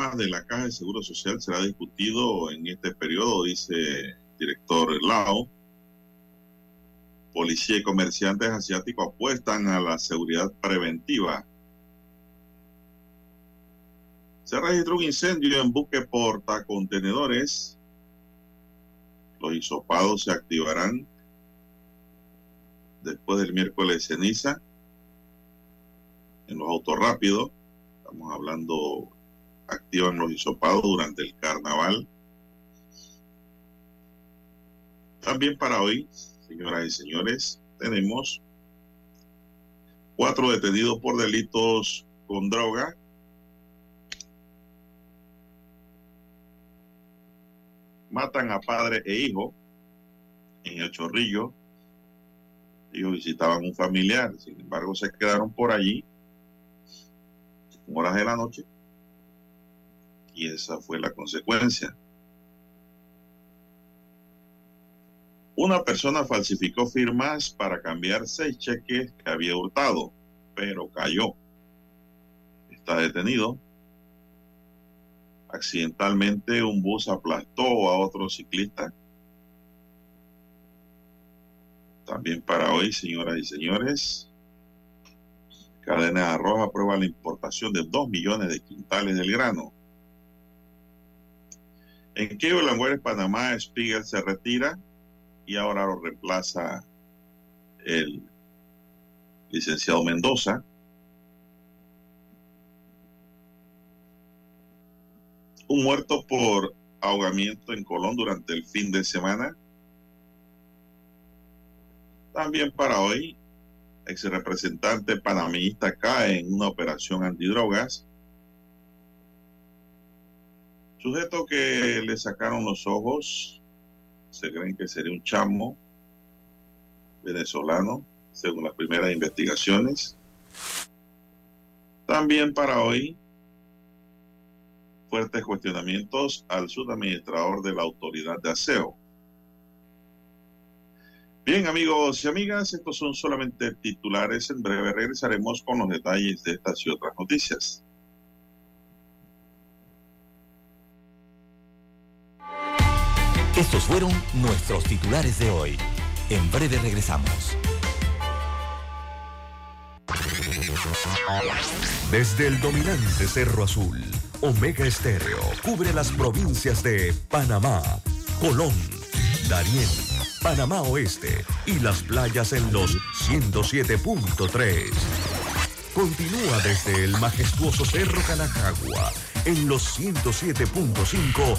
De la Caja de Seguro Social será discutido en este periodo, dice el director Lao. Policía y comerciantes asiáticos apuestan a la seguridad preventiva. Se registró un incendio en buque portacontenedores. Los hisopados se activarán después del miércoles ceniza en los autos rápidos. Estamos hablando, activan los hisopados durante el carnaval. También para hoy, señoras y señores, tenemos cuatro detenidos por delitos con droga. Matan a padre e hijo en el Chorrillo. Ellos visitaban un familiar, sin embargo se quedaron por allí horas de la noche. Y esa fue la consecuencia. Una persona falsificó firmas para cambiar seis cheques que había hurtado, pero cayó. Está detenido. Accidentalmente un bus aplastó a otro ciclista. También para hoy, señoras y señores, Cadena de Arroz aprueba la importación de 2 millones de quintales del grano. En Cleveland, Juárez, Panamá, Spiegel se retira y ahora lo reemplaza el licenciado Mendoza. Un muerto por ahogamiento en Colón durante el fin de semana. También para hoy, ex representante panameñista cae en una operación antidrogas. Sujeto que le sacaron los ojos, se creen que sería un chamo venezolano, según las primeras investigaciones. También para hoy, fuertes cuestionamientos al subadministrador de la autoridad de aseo. Bien, amigos y amigas, estos son solamente titulares. En breve regresaremos con los detalles de estas y otras noticias. Estos fueron nuestros titulares de hoy. En breve regresamos. Desde el dominante Cerro Azul, Omega Estéreo cubre las provincias de Panamá, Colón, Darién, Panamá Oeste y las playas en los 107.3. Continúa desde el majestuoso Cerro Canajagua en los 107.5,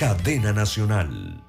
cadena nacional.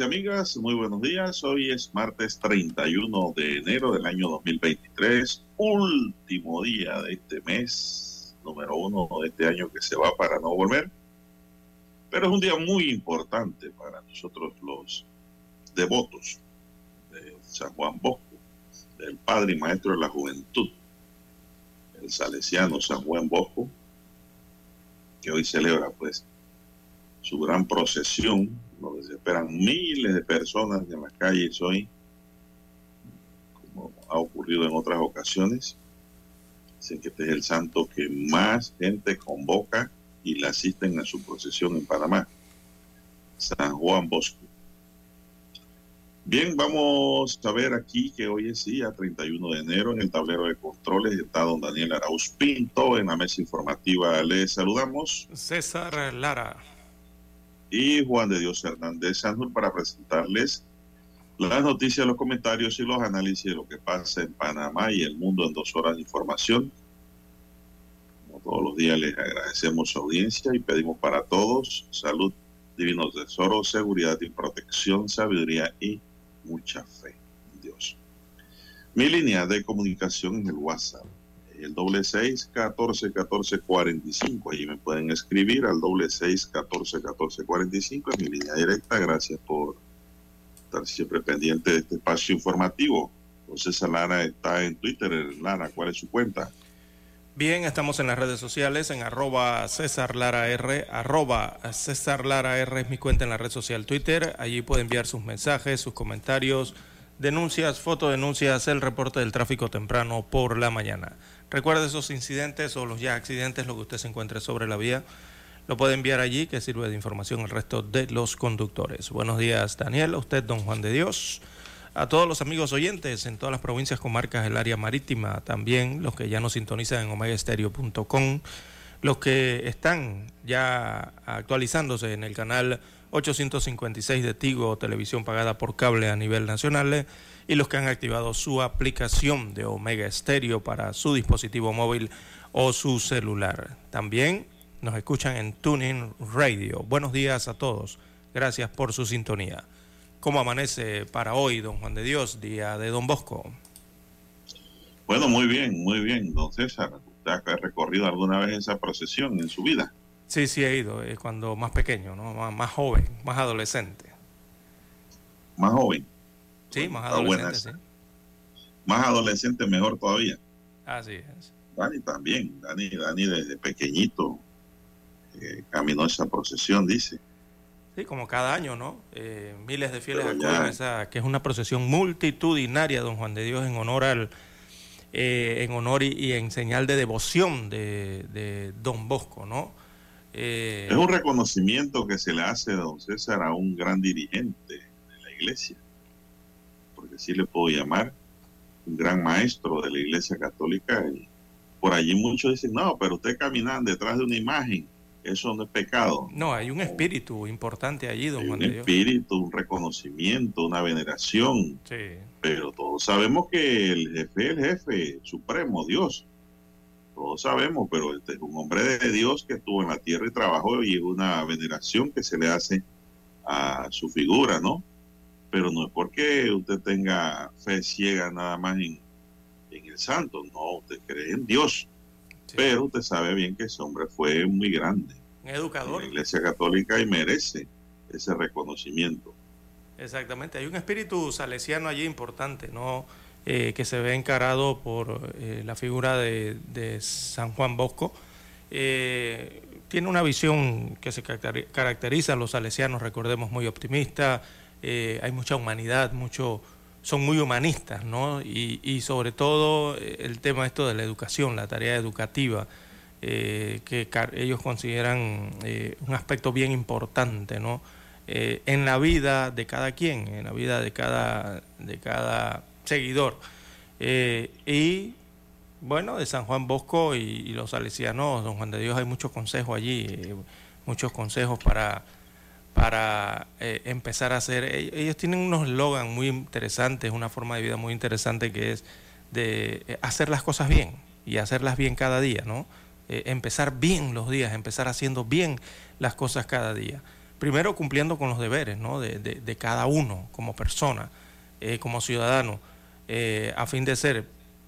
Amigas, muy buenos días. Hoy es martes 31 de enero del año 2023, último día de este mes, número uno de este año que se va para no volver. Pero es un día muy importante para nosotros los devotos de San Juan Bosco, del Padre y Maestro de la Juventud, el salesiano San Juan Bosco, que hoy celebra pues su gran procesión donde se esperan miles de personas en las calles hoy, como ha ocurrido en otras ocasiones. Dicen que este es el santo que más gente convoca y le asisten a su procesión en Panamá, San Juan Bosco. Bien, vamos a ver aquí que hoy es día 31 de enero en el tablero de controles está don Daniel Arauz Pinto en la mesa informativa. Le saludamos. César Lara y Juan de Dios Hernández Sanur para presentarles las noticias, los comentarios y los análisis de lo que pasa en Panamá y el mundo en dos horas de información. Como todos los días les agradecemos su audiencia y pedimos para todos salud, divino tesoro, seguridad y protección, sabiduría y mucha fe en Dios. Mi línea de comunicación es el WhatsApp el doble seis catorce catorce cuarenta y cinco. Allí me pueden escribir al doble seis catorce catorce cuarenta y cinco en mi línea directa. Gracias por estar siempre pendiente de este espacio informativo. Entonces, Lara está en Twitter. Lara, ¿cuál es su cuenta? Bien, estamos en las redes sociales, en arroba César Lara R, arroba César Lara R es mi cuenta en la red social Twitter. Allí puede enviar sus mensajes, sus comentarios, denuncias, fotodenuncias, el reporte del tráfico temprano por la mañana. Recuerde esos incidentes o los ya accidentes, lo que usted se encuentre sobre la vía, lo puede enviar allí, que sirve de información al resto de los conductores. Buenos días, Daniel, a usted, don Juan de Dios, a todos los amigos oyentes en todas las provincias, comarcas, el área marítima, también los que ya nos sintonizan en omegaestereo.com, los que están ya actualizándose en el canal 856 de Tigo, televisión pagada por cable a nivel nacional y los que han activado su aplicación de Omega Stereo para su dispositivo móvil o su celular. También nos escuchan en Tuning Radio. Buenos días a todos. Gracias por su sintonía. ¿Cómo amanece para hoy, don Juan de Dios, día de don Bosco? Bueno, muy bien, muy bien, don César. ¿Usted ha recorrido alguna vez esa procesión en su vida? Sí, sí he ido, es cuando más pequeño, ¿no? más joven, más adolescente. Más joven. Sí, más adolescente, Más adolescente, mejor todavía. Así es. Dani también, Dani, Dani desde pequeñito eh, caminó esa procesión, dice. Sí, como cada año, ¿no? Eh, miles de fieles acuden esa, que es una procesión multitudinaria, don Juan de Dios, en honor al, eh, en honor y, en señal de devoción de, de don Bosco, ¿no? es un reconocimiento que se le hace, don César, a un gran dirigente de la iglesia porque así le puedo llamar, un gran maestro de la Iglesia Católica. Y por allí muchos dicen, no, pero usted caminando detrás de una imagen, eso no es pecado. No, hay un espíritu importante allí, don Juan Un espíritu, un reconocimiento, una veneración. Sí. Pero todos sabemos que el jefe es el jefe supremo, Dios. Todos sabemos, pero este es un hombre de Dios que estuvo en la tierra y trabajó y es una veneración que se le hace a su figura, ¿no? Pero no es porque usted tenga fe ciega nada más en en el santo, no, usted cree en Dios. Pero usted sabe bien que ese hombre fue muy grande. Un educador. En la Iglesia Católica y merece ese reconocimiento. Exactamente, hay un espíritu salesiano allí importante, ¿no? Eh, que se ve encarado por eh, la figura de, de, San Juan Bosco. Eh, tiene una visión que se caracteriza a los salesianos, recordemos, muy optimista, hay mucha humanidad, mucho, son muy humanistas, ¿no? Y, y sobre todo el tema esto de la educación, la tarea educativa, que ellos consideran un aspecto bien importante, ¿no? Eh, en la vida de cada quien, en la vida de cada, de cada seguidor. Eh, y bueno, de San Juan Bosco y, los salesianos, don Juan de Dios, hay muchos consejos allí, eh, muchos consejos para, para empezar a hacer. Ellos tienen unos eslogan muy interesantes, una forma de vida muy interesante que es de hacer las cosas bien y hacerlas bien cada día, ¿no? empezar bien los días, empezar haciendo bien las cosas cada día primero cumpliendo con los deberes ¿no? de, de, cada uno como persona, eh, como ciudadano, eh, a fin de ser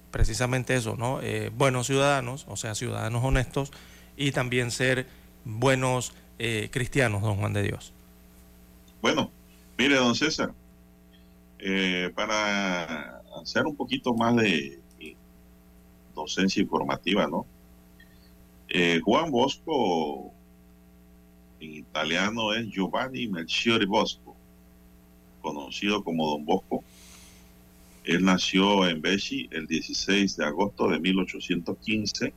precisamente eso, ¿no? Eh, buenos ciudadanos, o sea, ciudadanos honestos, y también ser buenos cristianos, don Juan de Dios. Bueno, mire, don César, para hacer un poquito más de docencia informativa, ¿no? Juan Bosco en italiano es Giovanni Melchiori Bosco, conocido como Don Bosco. Él nació en Becci el 16 de agosto de 1815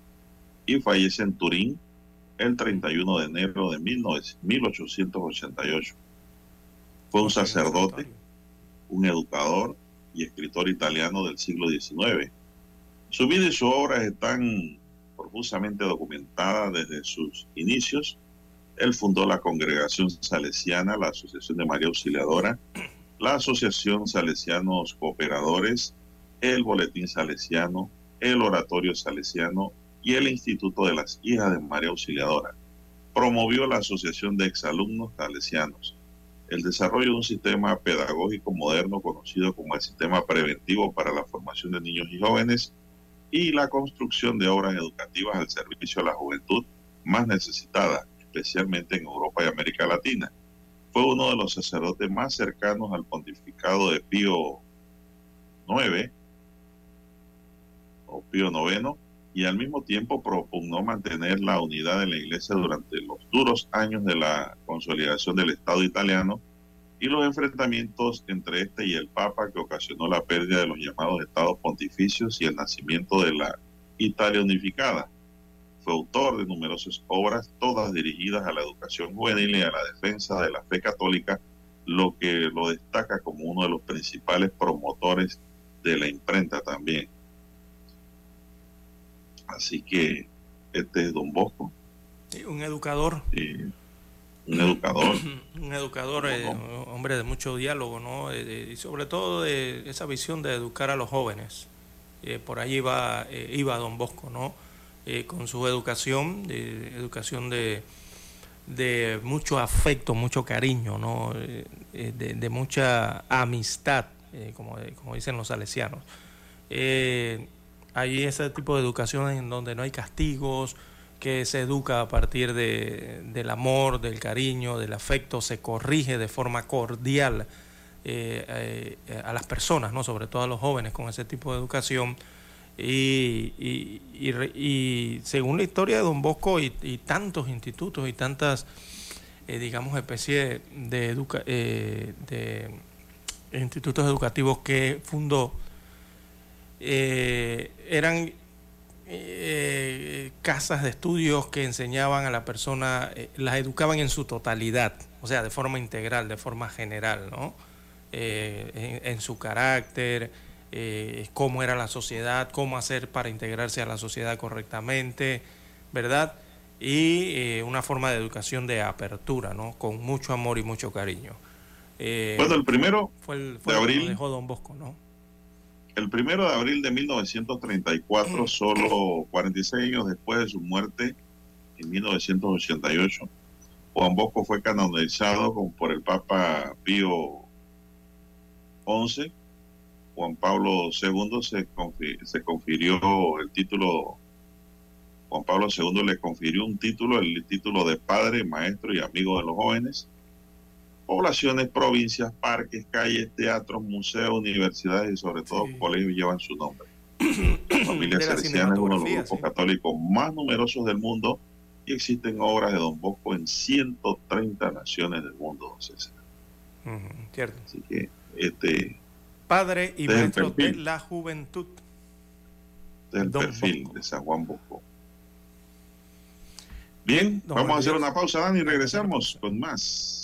y fallece en Turín el 31 de enero de 1888. Fue un sacerdote, un educador y escritor italiano del siglo XIX. Su vida y su obra están profusamente documentadas desde sus inicios él fundó la Congregación Salesiana, la Asociación de María Auxiliadora, la Asociación Salesianos Cooperadores, el Boletín Salesiano, el Oratorio Salesiano y el Instituto de las Hijas de María Auxiliadora. Promovió la Asociación de Exalumnos Salesianos, el desarrollo de un sistema pedagógico moderno conocido como el Sistema Preventivo para la Formación de Niños y Jóvenes y la construcción de obras educativas al servicio de la juventud más necesitada especialmente en Europa y América Latina. Fue uno de los sacerdotes más cercanos al pontificado de Pío IX o Pío IX y al mismo tiempo propugnó mantener la unidad de la iglesia durante los duros años de la consolidación del Estado italiano y los enfrentamientos entre este y el Papa que ocasionó la pérdida de los llamados estados pontificios y el nacimiento de la Italia unificada. Fue autor de numerosas obras, todas dirigidas a la educación juvenil y a la defensa de la fe católica, lo que lo destaca como uno de los principales promotores de la imprenta también. Así que este es Don Bosco. un educador. un educador. un educador, eh, hombre de mucho diálogo, ¿no? Eh, y sobre todo de esa visión de educar a los jóvenes. Eh, por allí iba, iba Don Bosco, ¿no? Eh, con su educación, de, educación de, de mucho afecto, mucho cariño, ¿no? Eh, eh, de, mucha amistad, como, como dicen los salesianos. Hay ese tipo de educación en donde no hay castigos, que se educa a partir de, del amor, del cariño, del afecto, se corrige de forma cordial a las personas, ¿no? sobre todo a los jóvenes con ese tipo de educación y, y, según la historia de Don Bosco y, tantos institutos y tantas, eh, digamos, especies de, eh, de institutos educativos que fundó, eh, eran casas de estudios que enseñaban a la persona, las educaban en su totalidad, o sea, de forma integral, de forma general, ¿no? en su carácter, eh, cómo era la sociedad, cómo hacer para integrarse a la sociedad correctamente, ¿verdad? Y eh, una forma de educación de apertura, ¿no? Con mucho amor y mucho cariño. Eh, bueno, el primero fue el, de abril. dejó Don Bosco, ¿no? El primero de abril de 1934, solo 46 años después de su muerte, en 1988, Juan Bosco fue canonizado por el Papa Pío XI Juan Pablo II se, se confirió el título, Juan Pablo II le confirió un título, el título de padre, maestro y amigo de los jóvenes. Poblaciones, provincias, parques, calles, teatros, museos, universidades y sobre todo colegios llevan su nombre. La familia Cerciana es uno de los grupos católicos más numerosos del mundo y existen obras de Don Bosco en 130 naciones del mundo, don César. cierto. Así que este padre y maestro de la juventud. Este es el perfil de San Juan Bosco. Bien, vamos a hacer una pausa, Dani, y regresamos con más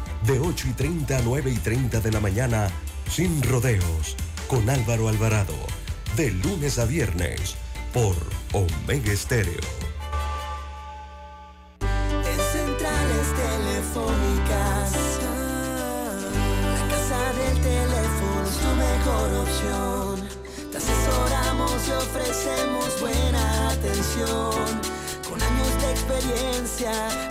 De 8 y 30 a 9 y 30 de la mañana. Sin rodeos. Con Álvaro Alvarado. De lunes a viernes. Por Omega Estéreo. ofrecemos buena atención. Con años de experiencia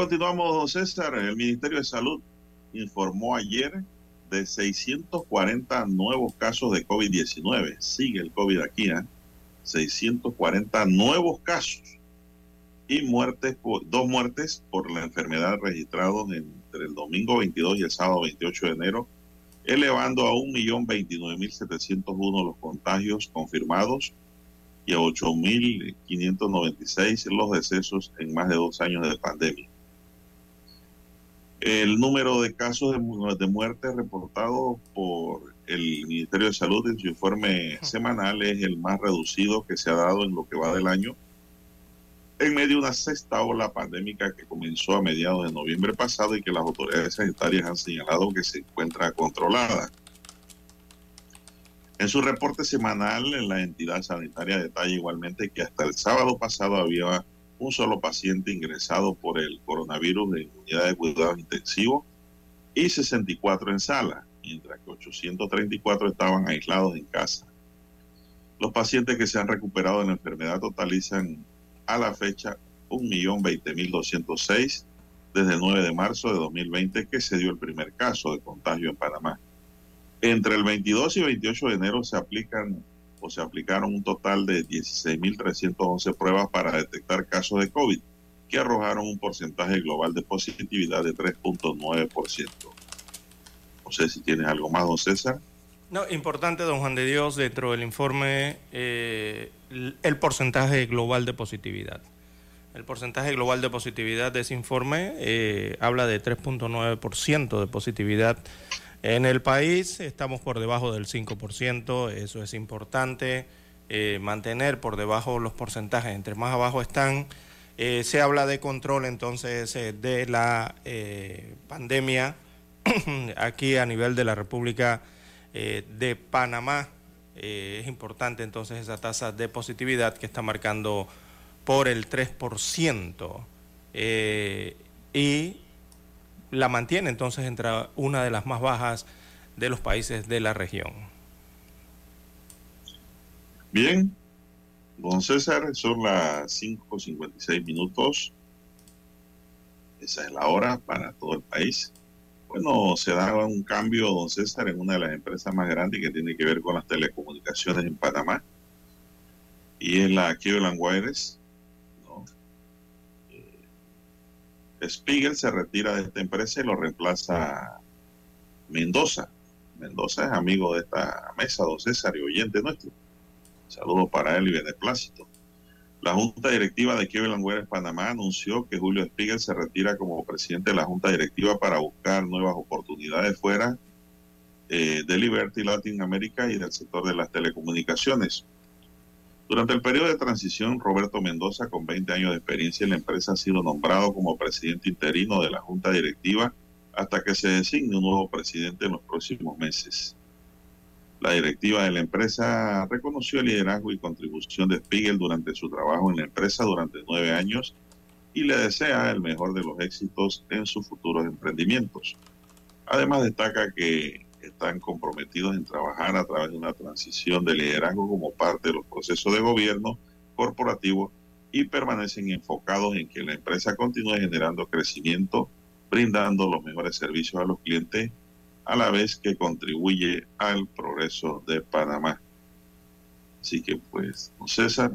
Continuamos, César. El Ministerio de Salud informó ayer de 640 nuevos casos de COVID-19. Sigue el COVID aquí, ¿eh? 640 nuevos casos y muertes dos muertes por la enfermedad registrados entre el domingo 22 y el sábado 28 de enero, elevando a 1.029.701 los contagios confirmados y a 8.596 los decesos en más de dos años de pandemia. El número de casos de, muerte reportado por el Ministerio de Salud en su informe semanal es el más reducido que se ha dado en lo que va del año, en medio de una sexta ola pandémica que comenzó a mediados de noviembre pasado y que las autoridades sanitarias han señalado que se encuentra controlada. En su reporte semanal, la entidad sanitaria detalla igualmente que hasta el sábado pasado había un solo paciente ingresado por el coronavirus en unidad de cuidados intensivos y 64 en sala, mientras que 834 estaban aislados en casa. Los pacientes que se han recuperado de la enfermedad totalizan a la fecha 1.020.206 desde el 9 de marzo de 2020 que se dio el primer caso de contagio en Panamá. Entre el 22 y 28 de enero se aplican se aplicaron un total de 16.311 pruebas para detectar casos de COVID, que arrojaron un porcentaje global de positividad de 3.9%. No sé si tienes algo más, don César. No, importante, don Juan de Dios, dentro del informe, eh, el porcentaje global de positividad. El porcentaje global de positividad de ese informe eh, habla de 3.9% de positividad en el país. Estamos por debajo del 5%, eso es importante. Eh, mantener por debajo los porcentajes, entre más abajo están, eh, se habla de control entonces de la pandemia aquí a nivel de la República de Panamá. es importante entonces esa tasa de positividad que está marcando por el 3% eh, y la mantiene entonces entre una de las más bajas de los países de la región. Bien, don César, son las 5.56 minutos. Esa es la hora para todo el país. Bueno, se da un cambio, don César, en una de las empresas más grandes que tiene que ver con las telecomunicaciones en Panamá. Y es la Cleveland Wireless Spiegel se retira de esta empresa y lo reemplaza Mendoza. Mendoza es amigo de esta mesa, don César, y oyente nuestro. Saludos para él y beneplácito. La Junta Directiva de Cleveland Wireless Panamá anunció que Julio Spiegel se retira como presidente de la Junta Directiva para buscar nuevas oportunidades fuera eh, de Liberty Latin America y del sector de las telecomunicaciones. Durante el periodo de transición, Roberto Mendoza, con 20 años de experiencia en la empresa, ha sido nombrado como presidente interino de la Junta Directiva hasta que se designe un nuevo presidente en los próximos meses. La directiva de la empresa reconoció el liderazgo y contribución de Spiegel durante su trabajo en la empresa durante nueve años y le desea el mejor de los éxitos en sus futuros emprendimientos. Además destaca que están comprometidos en trabajar a través de una transición de liderazgo como parte de los procesos de gobierno corporativo y permanecen enfocados en que la empresa continúe generando crecimiento, brindando los mejores servicios a los clientes, a la vez que contribuye al progreso de Panamá. Así que pues, César,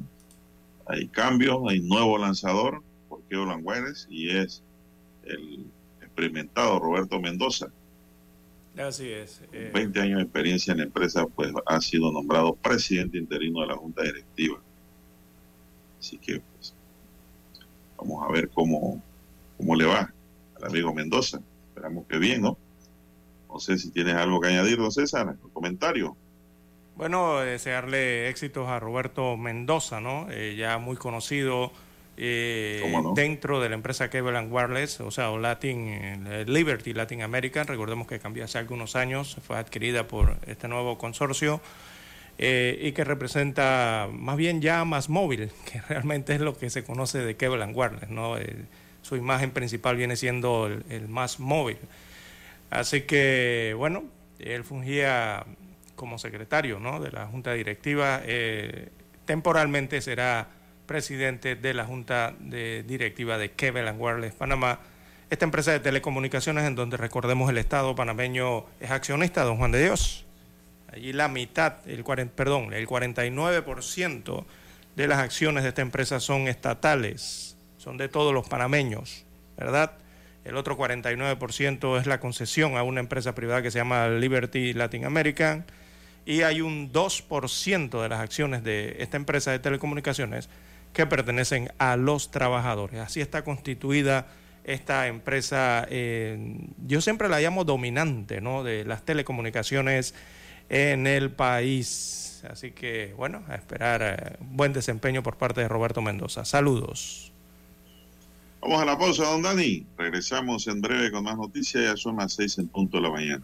hay cambios, hay nuevo lanzador, porque Olan y es el experimentado Roberto Mendoza Así es. 20 eh, años de experiencia en la empresa, pues ha sido nombrado presidente interino de la Junta Directiva. Así que, pues, vamos a ver cómo, cómo le va al amigo Mendoza. Esperamos que bien, ¿no? No sé si tienes algo que añadir, don César, un comentario. Bueno, desearle éxitos a Roberto Mendoza, ¿no? Eh, ya muy conocido eh, dentro de la empresa Cable and Wireless, o sea, Latin, eh, Liberty Latin America. Recordemos que cambió hace algunos años, fue adquirida por este nuevo consorcio eh, y que representa más bien ya más móvil, que realmente es lo que se conoce de Cable and Wireless. ¿no? su imagen principal viene siendo el, más móvil. Así que, bueno, él fungía como secretario ¿no? de la Junta Directiva. temporalmente será presidente de la Junta de Directiva de Cable Wireless Panamá, esta empresa de telecomunicaciones en donde recordemos el Estado panameño es accionista, don Juan de Dios. Allí la mitad, el perdón, el 49% de las acciones de esta empresa son estatales, son de todos los panameños, ¿verdad? El otro 49% es la concesión a una empresa privada que se llama Liberty Latin American y hay un 2% de las acciones de esta empresa de telecomunicaciones que pertenecen a los trabajadores. Así está constituida esta empresa, eh, yo siempre la llamo dominante ¿no? de las telecomunicaciones en el país. Así que, bueno, a esperar eh, buen desempeño por parte de Roberto Mendoza. Saludos. Vamos a la pausa, don Dani. Regresamos en breve con más noticias. Ya son las seis en punto de la mañana.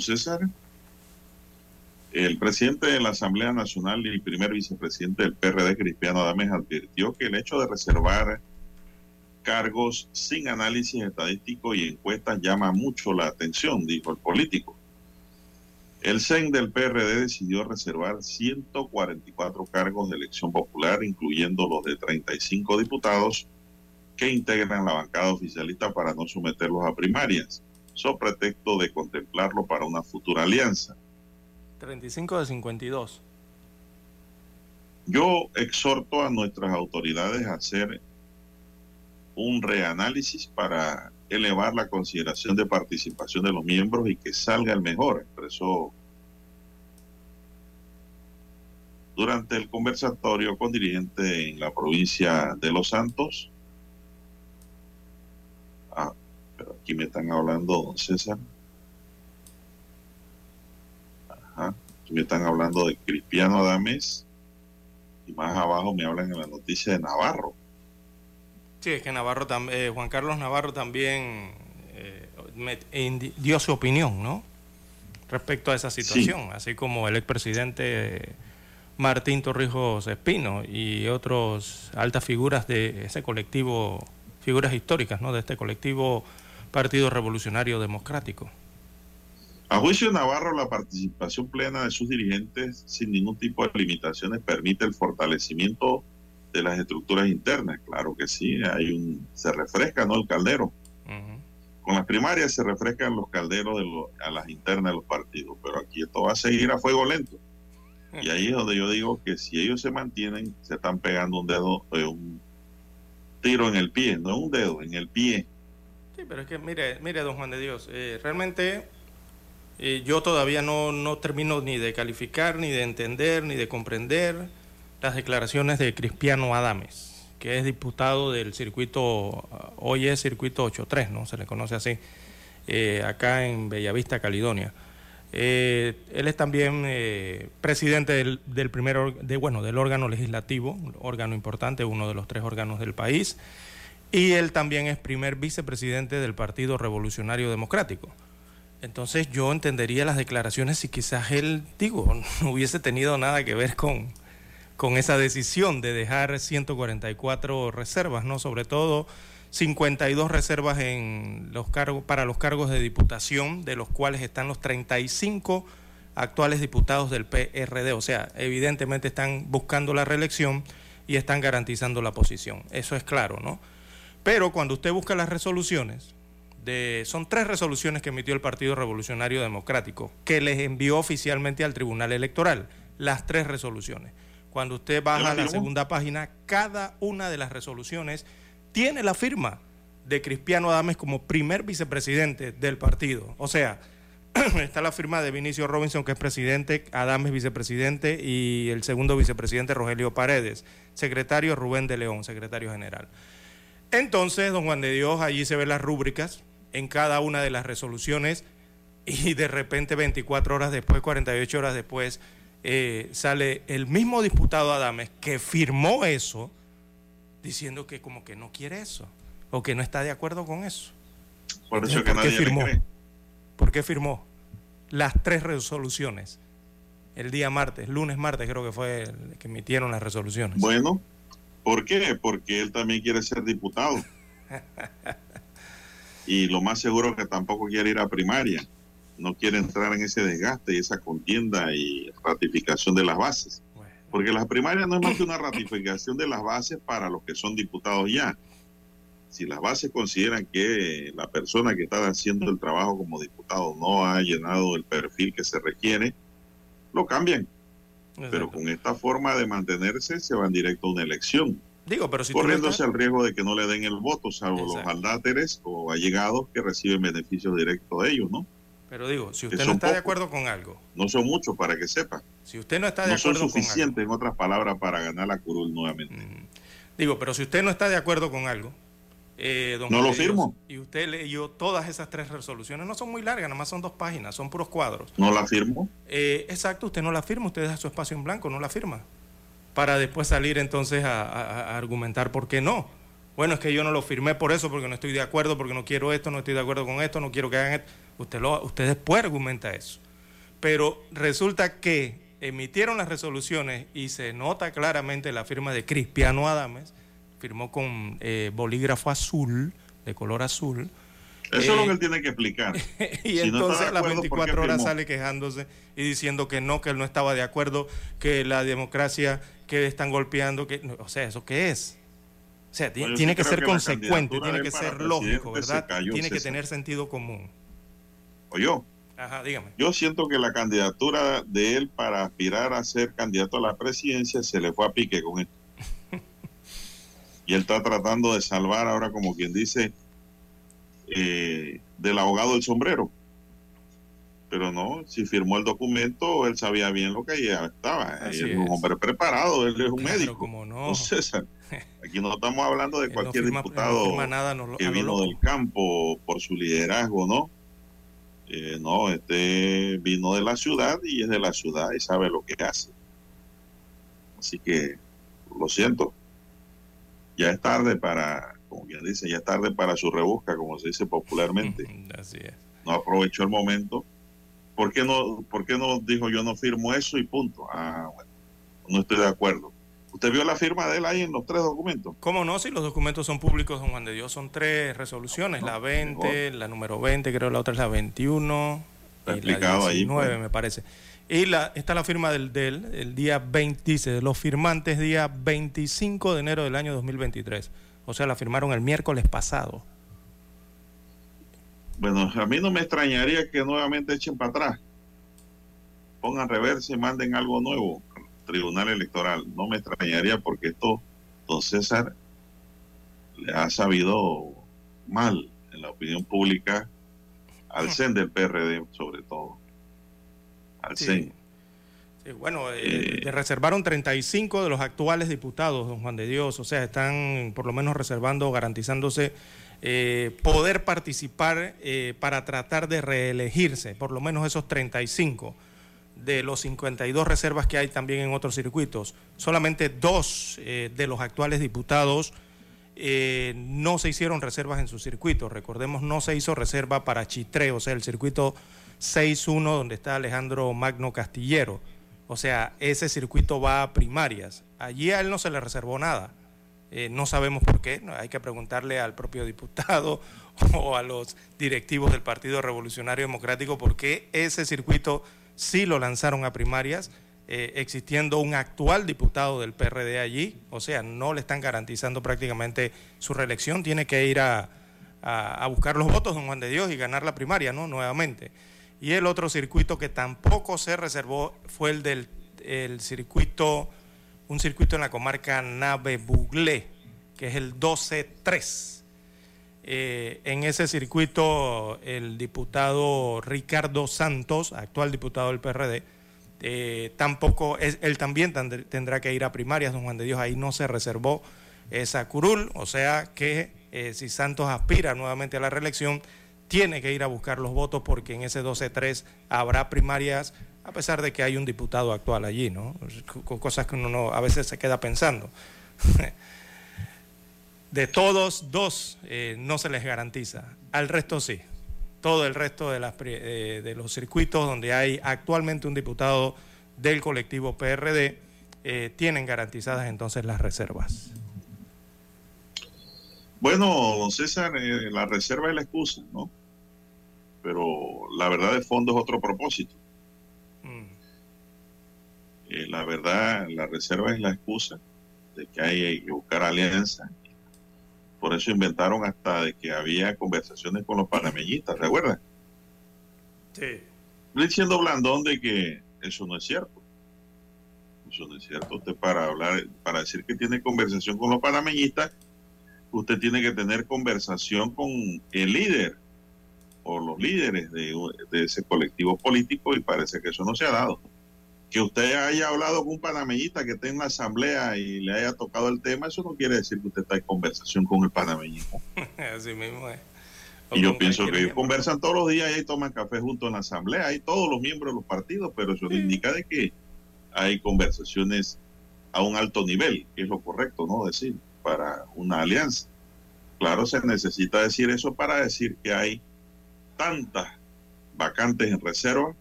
César. El presidente de la Asamblea Nacional y el primer vicepresidente del PRD, Cristiano Adames, advirtió que el hecho de reservar cargos sin análisis estadístico y encuestas llama mucho la atención, dijo el político. El CEN del PRD decidió reservar 144 cargos de elección popular, incluyendo los de 35 diputados que integran la bancada oficialista para no someterlos a primarias, so pretexto de contemplarlo para una futura alianza. 35 de 52. Yo exhorto a nuestras autoridades a hacer un reanálisis para elevar la consideración de participación de los miembros y que salga el mejor, expresó durante el conversatorio con dirigente en la provincia de Los Santos. Ah, pero aquí me están hablando, don César. me están hablando de Cristiano Adames y más abajo me hablan en la noticia de Navarro. Sí, es que Navarro eh, Juan Carlos Navarro también eh, dio su opinión, ¿no? Respecto a esa situación, así como el expresidente Martín Torrijos Espino y otros altas figuras de ese colectivo, figuras históricas, ¿no? De este colectivo Partido Revolucionario Democrático. A juicio de Navarro, la participación plena de sus dirigentes sin ningún tipo de limitaciones permite el fortalecimiento de las estructuras internas. Claro que sí, hay un se refresca, ¿no? El caldero. Con las primarias se refrescan los calderos de a las internas de los partidos, pero aquí esto va a seguir a fuego lento. Y ahí es donde yo digo que si ellos se mantienen, se están pegando un dedo, eh, un tiro en el pie, no un dedo, en el pie. Sí, pero es que mire, mire, don Juan de Dios, eh, realmente eh, yo todavía no, no termino ni de calificar, ni de entender, ni de comprender las declaraciones de Cristiano Adames, que es diputado del circuito, hoy es circuito 83, ¿no? Se le conoce así, eh, acá en Bellavista, Caledonia. Él es también presidente del, del primer, de, bueno, del órgano legislativo, órgano importante, uno de los tres órganos del país, y él también es primer vicepresidente del Partido Revolucionario Democrático. Entonces yo entendería las declaraciones si quizás él, digo, no hubiese tenido nada que ver con, con esa decisión de dejar 144 reservas, ¿no? Sobre todo 52 reservas en los cargos, para los cargos de diputación, de los cuales están los 35 actuales diputados del PRD. O sea, evidentemente están buscando la reelección y están garantizando la posición. Eso es claro, ¿no? Pero cuando usted busca las resoluciones, son tres resoluciones que emitió el Partido Revolucionario Democrático, que les envió oficialmente al Tribunal Electoral, las tres resoluciones. Cuando usted baja a la segunda página, cada una de las resoluciones tiene la firma de Cristiano Adames como primer vicepresidente del partido. O sea, está la firma de Vinicio Robinson, que es presidente, Adames vicepresidente, y el segundo vicepresidente Rogelio Paredes, secretario Rubén de León, secretario general. Entonces, don Juan de Dios, allí se ven las rúbricas en cada una de las resoluciones y de repente 24 horas después, 48 horas después, eh, sale el mismo diputado Adames que firmó eso diciendo que como que no quiere eso o que no está de acuerdo con eso. Por eso que nadie firmó? cree. ¿Por qué firmó las tres resoluciones? El día martes, lunes, martes creo que fue el que emitieron las resoluciones. Bueno, ¿por qué? Porque él también quiere ser diputado. y lo más seguro que tampoco quiere ir a primaria, no quiere entrar en ese desgaste y esa contienda y ratificación de las bases. Porque las primarias no es más que una ratificación de las bases para los que son diputados ya. si las bases consideran que la persona que está haciendo el trabajo como diputado no ha llenado el perfil que se requiere, lo cambian. Pero con esta forma de mantenerse se van directo a una elección. Digo, pero si corriéndose el riesgo de que no le den el voto, salvo los aldáteres o allegados que reciben beneficios directos de ellos, ¿no? Pero digo, si usted no está de acuerdo con algo. No son muchos para que sepa. Si usted no está de acuerdo con algo. No son suficientes, en otras palabras, para ganar la curul nuevamente. Digo, pero si usted no está de acuerdo con algo, eh, no lo firmo. Y usted leyó todas esas tres resoluciones. No son muy largas, nada más son dos páginas, son puros cuadros. ¿No la firmo? Eh, exacto, usted no la firma, usted deja su espacio en blanco, no la firma. Para después salir entonces a, argumentar por qué no. Bueno, es que yo no lo firmé por eso, porque no estoy de acuerdo, porque no quiero esto, no estoy de acuerdo con esto, no quiero que hagan esto. Usted, lo, usted después argumenta eso. Pero resulta que emitieron las resoluciones y se nota claramente la firma de Cristiano Adames firmó con eh, bolígrafo azul, de color azul. Eso es lo que eh, él tiene que explicar. y entonces a las 24 horas sale quejándose y diciendo que no, que él no estaba de acuerdo, que la democracia que están golpeando, que, o sea, ¿eso qué es? O sea, tiene, que ser consecuente, tiene que ser lógico, ¿verdad? tiene que tener sentido común. ¿O yo? Ajá, dígame. Yo siento que la candidatura de él para aspirar a ser candidato a la presidencia se le fue a pique con esto y él está tratando de salvar ahora, como quien dice, eh, del abogado del sombrero. Pero no, si firmó el documento, él sabía bien lo que ya estaba. Él es, un hombre preparado, él es un médico. Como no. aquí no estamos hablando de cualquier diputado que vino del campo por su liderazgo, ¿no? Eh, no, este vino de la ciudad y es de la ciudad y sabe lo que hace. Así que, lo siento ya es tarde para, como quien dice, ya es tarde para su rebusca, como se dice popularmente. Así es. No aprovechó el momento. ¿Por qué no, por qué no dijo yo no firmo eso y punto? Ah, bueno, no estoy de acuerdo. ¿Usted vio la firma de él ahí en los tres documentos? ¿Cómo no? Si los documentos son públicos, don Juan de Dios, son tres resoluciones, la 20, la número 20, creo la otra es la 21 y la 19, pues. me parece. Y la, está la firma del, del el día 20, dice, de los firmantes día 25 de enero del año 2023. O sea, la firmaron el miércoles pasado. Bueno, a mí no me extrañaría que nuevamente echen para atrás. Pongan reversa y manden algo nuevo al Tribunal Electoral. No me extrañaría porque esto, don César, le ha sabido mal en la opinión pública al CEN del PRD sobre todo al sí. bueno, eh, eh, reservaron 35 de los actuales diputados, don Juan de Dios, o sea, están por lo menos reservando, garantizándose eh, poder participar para tratar de reelegirse, por lo menos esos 35 de los 52 reservas que hay también en otros circuitos. Solamente dos de los actuales diputados no se hicieron reservas en su circuito. Recordemos, no se hizo reserva para Chitré, o sea, el circuito 6-1 donde está Alejandro Magno Castillero. O sea, ese circuito va a primarias. Allí a él no se le reservó nada. Eh, no sabemos por qué, hay que preguntarle al propio diputado o a los directivos del Partido Revolucionario Democrático por qué ese circuito sí lo lanzaron a primarias, eh, existiendo un actual diputado del PRD allí, o sea, no le están garantizando prácticamente su reelección, tiene que ir a, a buscar los votos, don Juan de Dios, y ganar la primaria, ¿no? Nuevamente. Y el otro circuito que tampoco se reservó fue el del circuito, un circuito en la comarca Nave Buglé, que es el 12-3. Eh, en ese circuito, el diputado Ricardo Santos, actual diputado del PRD, eh, tampoco, él también tendrá que ir a primarias, don Juan de Dios, ahí no se reservó esa curul, o sea que eh, si Santos aspira nuevamente a la reelección, tiene que ir a buscar los votos porque en ese 12-3 habrá primarias, a pesar de que hay un diputado actual allí, ¿no? Cosas que uno a veces se queda pensando. De todos, dos eh, no se les garantiza, al resto sí. Todo el resto de, las, eh, de los circuitos donde hay actualmente un diputado del colectivo PRD eh, tienen garantizadas entonces las reservas. Bueno, don César, la reserva es la excusa, ¿no? Pero la verdad de fondo es otro propósito. Mm. Eh, la verdad, la reserva es la excusa de que hay que buscar alianza Por eso inventaron hasta de que había conversaciones con los panameñistas, ¿se acuerdan? Sí. Diciendo Blandón de que eso no es cierto. Eso no es cierto. Usted para hablar, para decir que tiene conversación con los panameñistas, usted tiene que tener conversación con el líder o los líderes de, de ese colectivo político y parece que eso no se ha dado que usted haya hablado con un panameñista que en la asamblea y le haya tocado el tema, eso no quiere decir que usted está en conversación con el panameñismo. Así mismo es. y yo pienso que ellos conversan todos los días y toman café junto en la asamblea, hay todos los miembros de los partidos, pero eso no indica de que hay conversaciones a un alto nivel, que es lo correcto, ¿no? Decir, para una alianza. Claro, se necesita decir eso para decir que hay tantas vacantes en reserva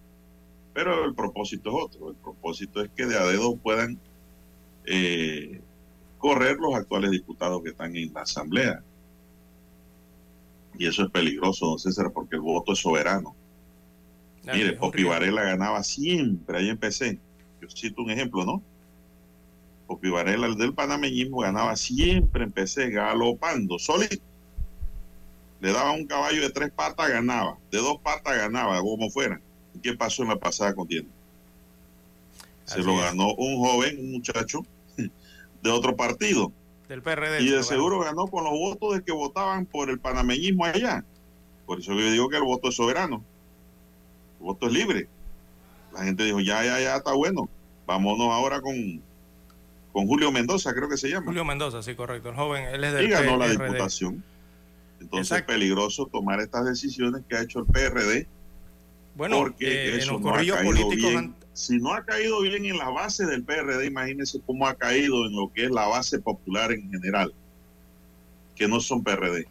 pero el propósito es otro. El propósito es que de a dedo puedan eh, correr los actuales diputados que están en la Asamblea. Y eso es peligroso, don César, porque el voto es soberano. Mire, Popi Varela ganaba siempre, ahí empecé. Yo cito un ejemplo, ¿no? Popi Varela, el del panameñismo, ganaba siempre, empecé galopando, solito. Le daba un caballo de tres patas, ganaba. De dos patas, ganaba, como fuera ¿Qué pasó en la pasada contienda? Se lo ganó un joven, un muchacho de otro partido. Del PRD. Y de seguro ganó con los votos de que votaban por el panameñismo allá. Por eso yo digo que el voto es soberano. El voto es libre. La gente dijo, ya, ya, ya, está bueno. Vámonos ahora con, con Julio Mendoza, creo que se llama. Julio Mendoza, sí, correcto. El joven, él es del Y ganó la diputación. Entonces es peligroso tomar estas decisiones que ha hecho el PRD bueno, porque eh, en los corrillos políticos. Si no ha caído bien en la base del PRD, imagínense cómo ha caído en lo que es la base popular en general, que no son PRD.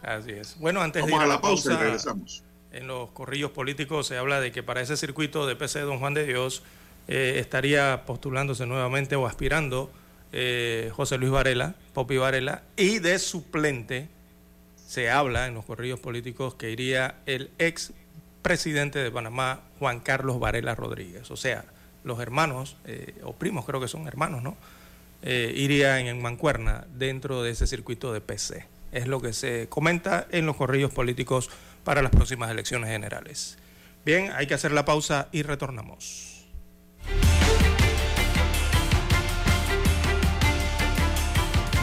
Así es. Bueno, antes de ir a la, pausa, regresamos. En los corrillos políticos se habla de que para ese circuito de PC Don Juan de Dios eh, estaría postulándose nuevamente o aspirando eh, José Luis Varela, Popi Varela, y de suplente se habla en los corrillos políticos que iría el ex presidente de Panamá, Juan Carlos Varela Rodríguez. O sea, los hermanos, eh, o primos creo que son hermanos, ¿no? Eh, irían en mancuerna dentro de ese circuito de PC. Es lo que se comenta en los corrillos políticos para las próximas elecciones generales. Bien, hay que hacer la pausa y retornamos.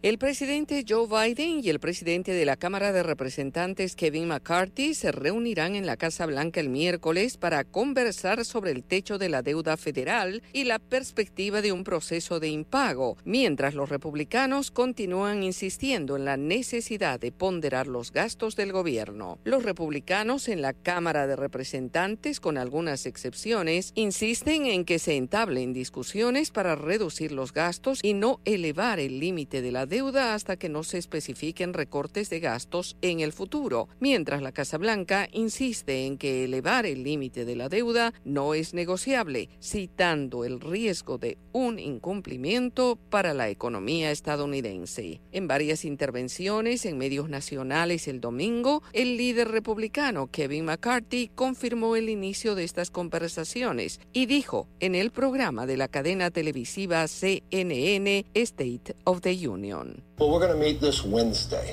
El presidente Joe Biden y el presidente de la Cámara de Representantes Kevin McCarthy se reunirán en la Casa Blanca el miércoles para conversar sobre el techo de la deuda federal y la perspectiva de un proceso de impago, mientras los republicanos continúan insistiendo en la necesidad de ponderar los gastos del gobierno. Los republicanos en la Cámara de Representantes, con algunas excepciones, insisten en que se entablen discusiones para reducir los gastos y no elevar el límite de la deuda hasta que no se especifiquen recortes de gastos en el futuro, mientras la Casa Blanca insiste en que elevar el límite de la deuda no es negociable, citando el riesgo de un incumplimiento para la economía estadounidense. En varias intervenciones en medios nacionales el domingo, el líder republicano Kevin McCarthy confirmó el inicio de estas conversaciones y dijo en el programa de la cadena televisiva CNN State of the Union.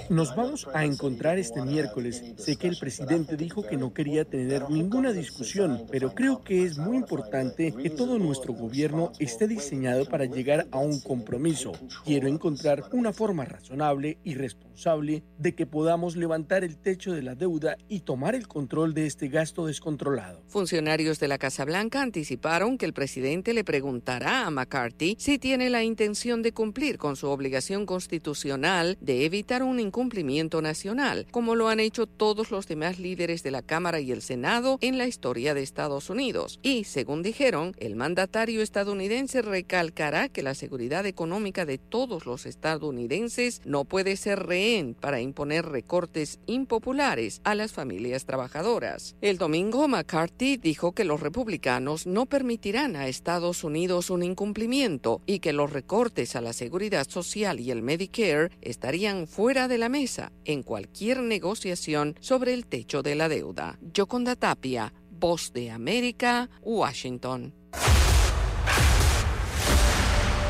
Nos vamos a encontrar este miércoles. Sé que el presidente dijo que no quería tener ninguna discusión, pero creo que es muy importante que todo nuestro gobierno esté diseñado para llegar a un compromiso. Quiero encontrar una forma razonable y responsable de que podamos levantar el techo de la deuda y tomar el control de este gasto descontrolado. Funcionarios de la Casa Blanca anticiparon que el presidente le preguntará a McCarthy si tiene la intención de cumplir con su obligación constitucional de evitar un incumplimiento nacional, como lo han hecho todos los demás líderes de la Cámara y el Senado en la historia de Estados Unidos. Y, según dijeron, el mandatario estadounidense recalcará que la seguridad económica de todos los estadounidenses no puede ser rehén para imponer recortes impopulares a las familias trabajadoras. El domingo, McCarthy dijo que los republicanos no permitirán a Estados Unidos un incumplimiento y que los recortes a la seguridad social y el Medicare estarían fuera de la mesa en cualquier negociación sobre el techo de la deuda. Yoconda Tapia, Voz de América, Washington.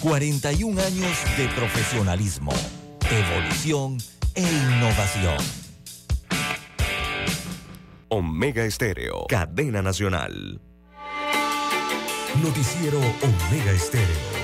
41 años de profesionalismo, evolución e innovación. Omega Estéreo. Cadena Nacional. Noticiero Omega Estéreo.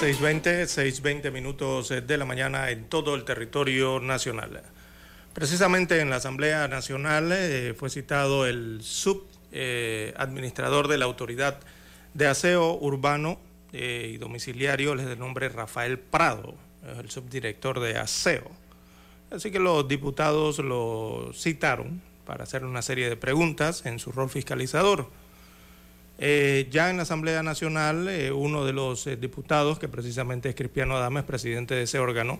6.20, 6.20 minutos de la mañana en todo el territorio nacional. Precisamente en la Asamblea Nacional eh, fue citado el subadministrador de la Autoridad de Aseo Urbano eh, y Domiciliario, les de nombre Rafael Prado, el subdirector de Aseo. Así que los diputados lo citaron para hacer una serie de preguntas en su rol fiscalizador. Eh, ya en la Asamblea Nacional, eh, uno de los eh, diputados, que precisamente es Cristiano Adames, presidente de ese órgano,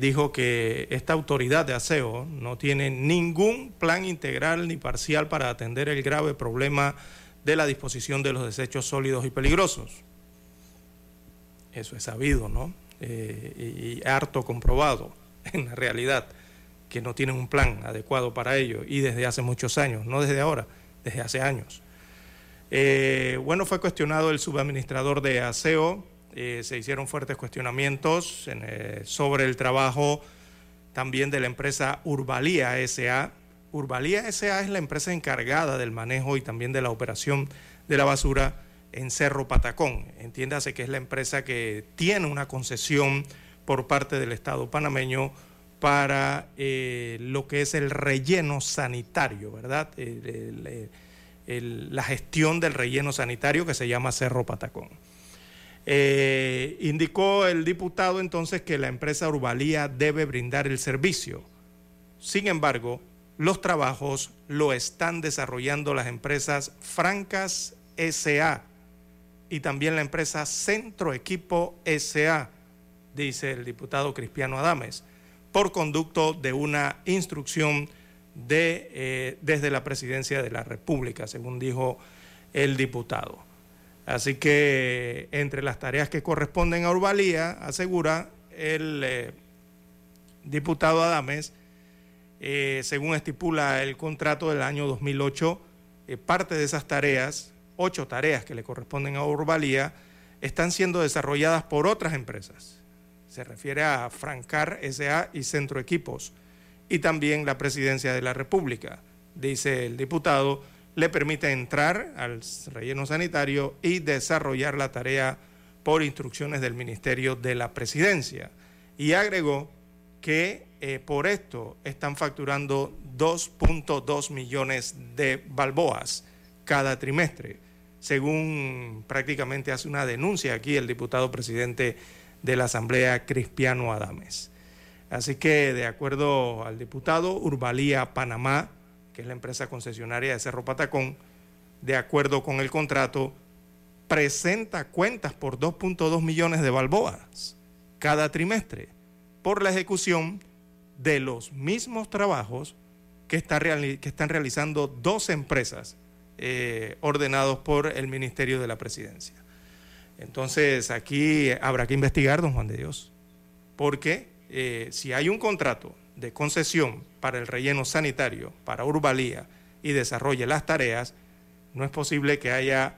dijo que esta autoridad de aseo no tiene ningún plan integral ni parcial para atender el grave problema de la disposición de los desechos sólidos y peligrosos. Eso es sabido, ¿no? y harto comprobado en la realidad, que no tienen un plan adecuado para ello y desde hace muchos años, no desde ahora, desde hace años. Eh, bueno, fue cuestionado el subadministrador de aseo, eh, se hicieron fuertes cuestionamientos eh, sobre el trabajo también de la empresa Urbalía SA. Urbalía SA es la empresa encargada del manejo y también de la operación de la basura en Cerro Patacón. Entiéndase que es la empresa que tiene una concesión por parte del Estado panameño para lo que es el relleno sanitario, ¿verdad? La gestión del relleno sanitario que se llama Cerro Patacón. Eh, indicó el diputado entonces que la empresa Urbalía debe brindar el servicio. Sin embargo, los trabajos lo están desarrollando las empresas Francas SA y también la empresa Centro Equipo SA, dice el diputado Cristiano Adames, por conducto de una instrucción de, eh, desde la presidencia de la República, según dijo el diputado. Así que entre las tareas que corresponden a Urbalía, asegura el eh, diputado Adames, eh, según estipula el contrato del año 2008, parte de esas tareas, ocho tareas que le corresponden a Urbalía, están siendo desarrolladas por otras empresas. Se refiere a Francar SA y Centro Equipos y también la presidencia de la República. Dice el diputado, le permite entrar al relleno sanitario y desarrollar la tarea por instrucciones del Ministerio de la Presidencia. Y agregó que eh, por esto están facturando 2.2 millones de balboas cada trimestre, según prácticamente hace una denuncia aquí el diputado presidente de la Asamblea, Cristiano Adames. Así que, de acuerdo al diputado, Urbalía Panamá, que es la empresa concesionaria de Cerro Patacón, de acuerdo con el contrato, presenta cuentas por 2.2 millones de balboas cada trimestre por la ejecución de los mismos trabajos que, están realizando dos empresas eh, ordenados por el Ministerio de la Presidencia. Entonces aquí habrá que investigar, don Juan de Dios, porque eh, si hay un contrato de concesión para el relleno sanitario, para Urbalía, y desarrolle las tareas, no es posible que haya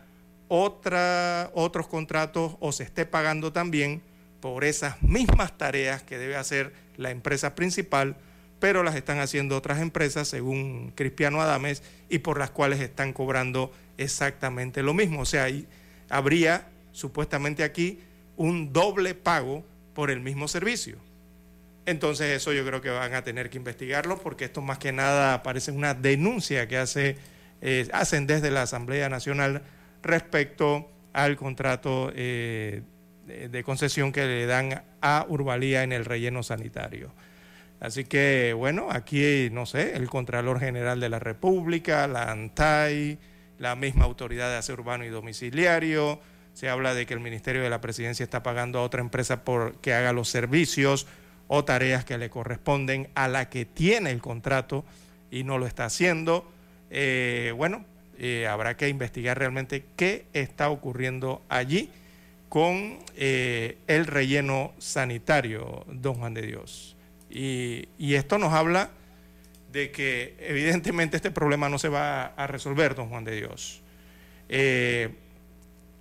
otra, otros contratos o se esté pagando también por esas mismas tareas que debe hacer la empresa principal, pero las están haciendo otras empresas, según Cristiano Adames, y por las cuales están cobrando exactamente lo mismo. O sea, habría supuestamente aquí un doble pago por el mismo servicio. Entonces eso yo creo que van a tener que investigarlo porque esto más que nada parece una denuncia que hace, eh, hacen desde la Asamblea Nacional respecto al contrato eh, de, concesión que le dan a Urbalía en el relleno sanitario. Así que, bueno, aquí, no sé, el Contralor General de la República, la ANTAI, la misma Autoridad de Aseo Urbano y Domiciliario, se habla de que el Ministerio de la Presidencia está pagando a otra empresa por que haga los servicios o tareas que le corresponden a la que tiene el contrato y no lo está haciendo. Eh, bueno, eh, habrá que investigar realmente qué está ocurriendo allí con eh, el relleno sanitario, don Juan de Dios. Y, esto nos habla de que evidentemente este problema no se va a resolver, don Juan de Dios.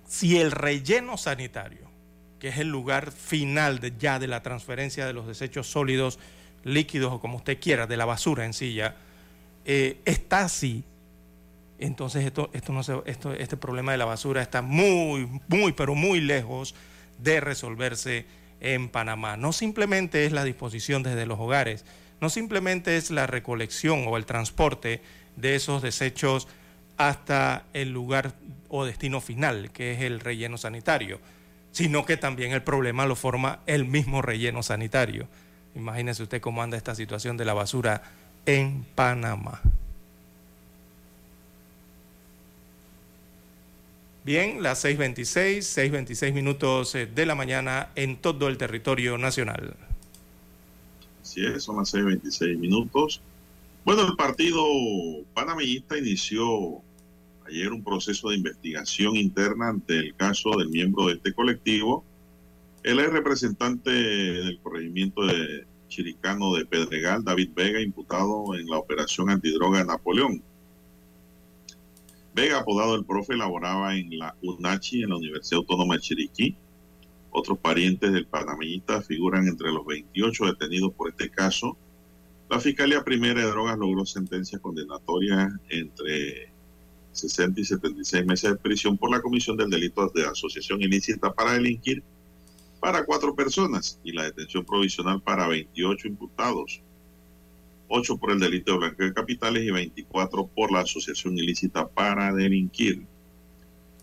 Si el relleno sanitario, que es el lugar final ya de la transferencia de los desechos sólidos, líquidos o como usted quiera, de la basura en sí eh, está así, entonces esto, esto no esto, este problema de la basura está muy, muy, pero muy lejos de resolverse en Panamá. No simplemente es la disposición desde los hogares, no simplemente es la recolección o el transporte de esos desechos hasta el lugar o destino final, que es el relleno sanitario, sino que también el problema lo forma el mismo relleno sanitario. Imagínese usted cómo anda esta situación de la basura en Panamá. Bien, las 6.26, 6.26 minutos eh, de la mañana en todo el territorio nacional. Así es, son las 6.26 minutos. Bueno, el partido panameñista inició ayer un proceso de investigación interna ante el caso del miembro de este colectivo. Él es representante del corregimiento de Chiricano de Pedregal, David Vega, imputado en la operación antidroga Napoleón. Vega, apodado el profe, laboraba en la UNACHI, en la Universidad Autónoma de Chiriquí. Otros parientes del panameñista figuran entre los 28 detenidos por este caso. La Fiscalía Primera de Drogas logró sentencias condenatorias entre 60 y 76 meses de prisión por la comisión del delito de asociación ilícita para delinquir para cuatro personas y la detención provisional para 28 imputados. 8 por el delito de blanqueo de capitales y 24 por la asociación ilícita para delinquir.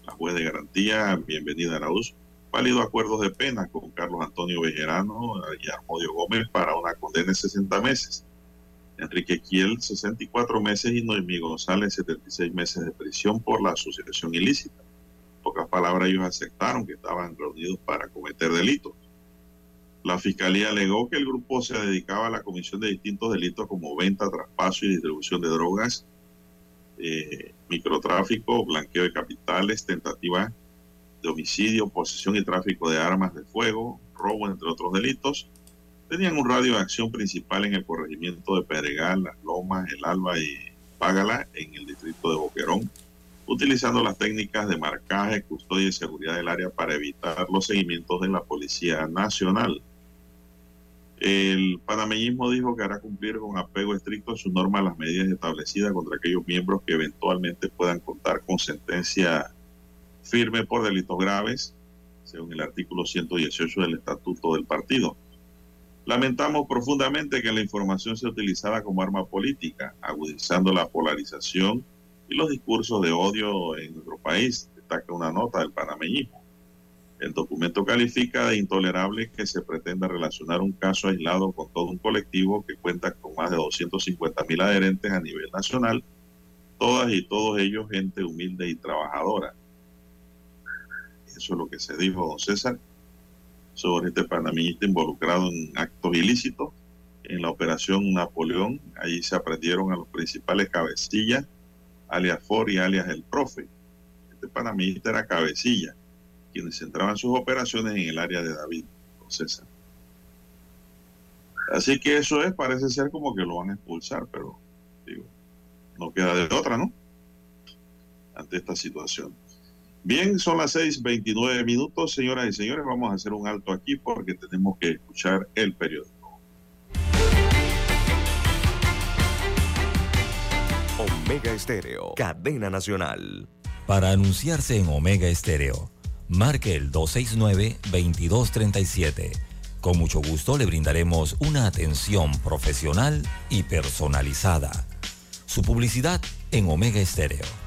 La juez de garantía, bienvenida Arauz, válido acuerdos de pena con Carlos Antonio Bejerano y Armodio Gómez para una condena de 60 meses. Enrique Kiel, 64 meses y Noemí González, 76 meses de prisión por la asociación ilícita. En pocas palabras, ellos aceptaron que estaban reunidos para cometer delitos. La fiscalía alegó que el grupo se dedicaba a la comisión de distintos delitos como venta, traspaso y distribución de drogas, eh, microtráfico, blanqueo de capitales, tentativa de homicidio, posesión y tráfico de armas de fuego, robo, entre otros delitos. Tenían un radio de acción principal en el corregimiento de Pedregal, Las Lomas, El Alba y Págala, en el distrito de Boquerón, utilizando las técnicas de marcaje, custodia y seguridad del área para evitar los seguimientos de la Policía Nacional. El panameñismo dijo que hará cumplir con apego estricto a su norma las medidas establecidas contra aquellos miembros que eventualmente puedan contar con sentencia firme por delitos graves, según el artículo 118 del estatuto del partido. Lamentamos profundamente que la información sea utilizada como arma política, agudizando la polarización y los discursos de odio en nuestro país, destaca una nota del panameñismo. El documento califica de intolerable que se pretenda relacionar un caso aislado con todo un colectivo que cuenta con más de 250 mil adherentes a nivel nacional, todas y todos ellos gente humilde y trabajadora. Eso es lo que se dijo, don César, sobre este panameñista involucrado en actos ilícitos. En la operación Napoleón, allí se aprendieron a los principales cabecillas, alias For y alias el profe. Este panameñista era cabecilla quienes centraban sus operaciones en el área de David, César. Así que eso es, parece ser como que lo van a expulsar, pero digo, no queda de otra, ¿no? Ante esta situación. Bien, son las 6:29 minutos, señoras y señores. Vamos a hacer un alto aquí porque tenemos que escuchar el periódico. Omega Estéreo, cadena nacional. Para anunciarse en Omega Estéreo marque el 269-2237. Con mucho gusto le brindaremos una atención profesional y personalizada. Su publicidad en Omega Estéreo.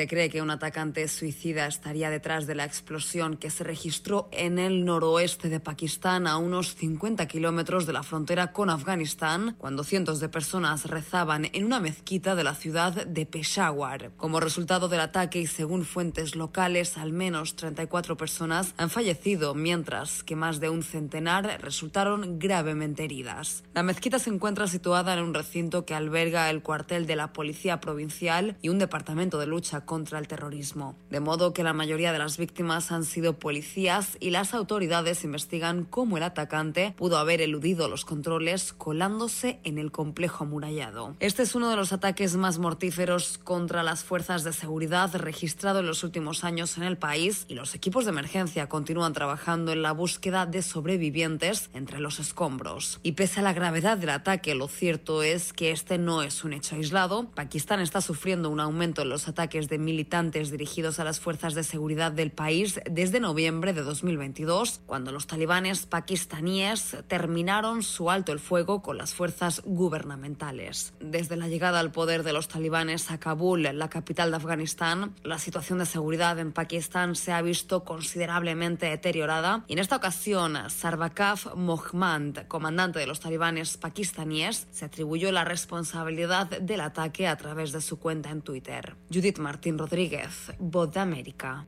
Se cree que un atacante suicida estaría detrás de la explosión que se registró en el noroeste de Pakistán, a unos 50 kilómetros de la frontera con Afganistán, cuando cientos de personas rezaban en una mezquita de la ciudad de Peshawar. Como resultado del ataque y según fuentes locales, al menos 34 personas han fallecido, mientras que más de un centenar resultaron gravemente heridas. La mezquita se encuentra situada en un recinto que alberga el cuartel de la Policía Provincial y un departamento de lucha contra el terrorismo. De modo que la mayoría de las víctimas han sido policías y las autoridades investigan cómo el atacante pudo haber eludido los controles colándose en el complejo amurallado. Este es uno de los ataques más mortíferos contra las fuerzas de seguridad registrado en los últimos años en el país y los equipos de emergencia continúan trabajando en la búsqueda de sobrevivientes entre los escombros. Y pese a la gravedad del ataque, lo cierto es que este no es un hecho aislado. Pakistán está sufriendo un aumento en los ataques de militantes dirigidos a las fuerzas de seguridad del país desde noviembre de 2022, cuando los talibanes pakistaníes terminaron su alto el fuego con las fuerzas gubernamentales. Desde la llegada al poder de los talibanes a Kabul, la capital de Afganistán, la situación de seguridad en Pakistán se ha visto considerablemente deteriorada y en esta ocasión Sarbakaf Mohmand, comandante de los talibanes pakistaníes, se atribuyó la responsabilidad del ataque a través de su cuenta en Twitter. Judith Martín Martín Rodríguez, Voz de América.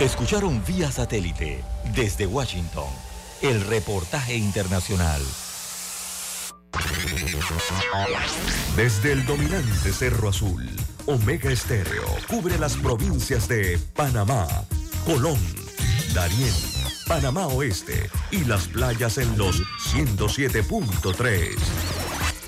Escucharon vía satélite desde Washington el reportaje internacional. Desde el dominante Cerro Azul, Omega Estéreo cubre las provincias de Panamá, Colón, Darién, Panamá Oeste y las playas en los 107.3.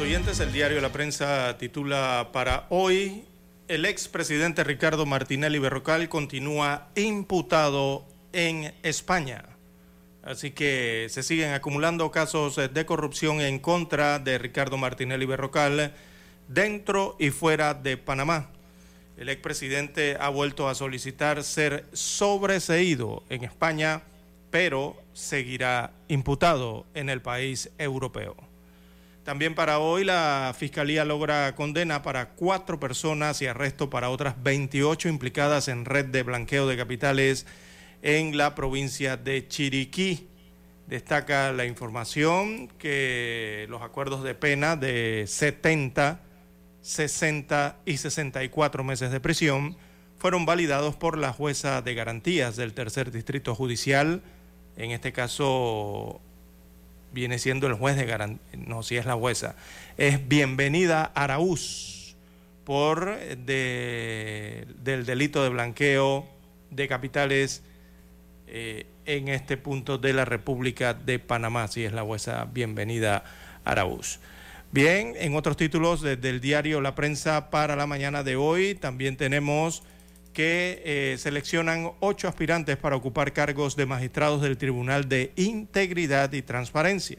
Oyentes, el diario La Prensa titula para hoy, el expresidente Ricardo Martinelli Berrocal continúa imputado en España. Así que se siguen acumulando casos de corrupción en contra de Ricardo Martinelli Berrocal dentro y fuera de Panamá. El expresidente ha vuelto a solicitar ser sobreseído en España, pero seguirá imputado en el país europeo. También para hoy la Fiscalía logra condena para cuatro personas y arresto para otras 28 implicadas en red de blanqueo de capitales en la provincia de Chiriquí. Destaca la información que los acuerdos de pena de 70, 60 y 64 meses de prisión fueron validados por la jueza de garantías del tercer distrito judicial, en este caso viene siendo el juez de garantía, no, si es la jueza, es Bienvenida Araúz por de, del delito de blanqueo de capitales eh, en este punto de la República de Panamá, si es la jueza Bienvenida Araúz. Bien, en otros títulos del diario La Prensa para la mañana de hoy también tenemos que eh, seleccionan ocho aspirantes para ocupar cargos de magistrados del Tribunal de Integridad y Transparencia.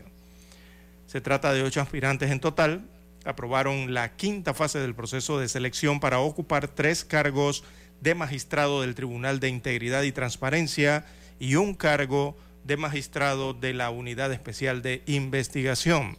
Se trata de ocho aspirantes en total. Aprobaron la quinta fase del proceso de selección para ocupar tres cargos de magistrado del Tribunal de Integridad y Transparencia y un cargo de magistrado de la Unidad Especial de Investigación.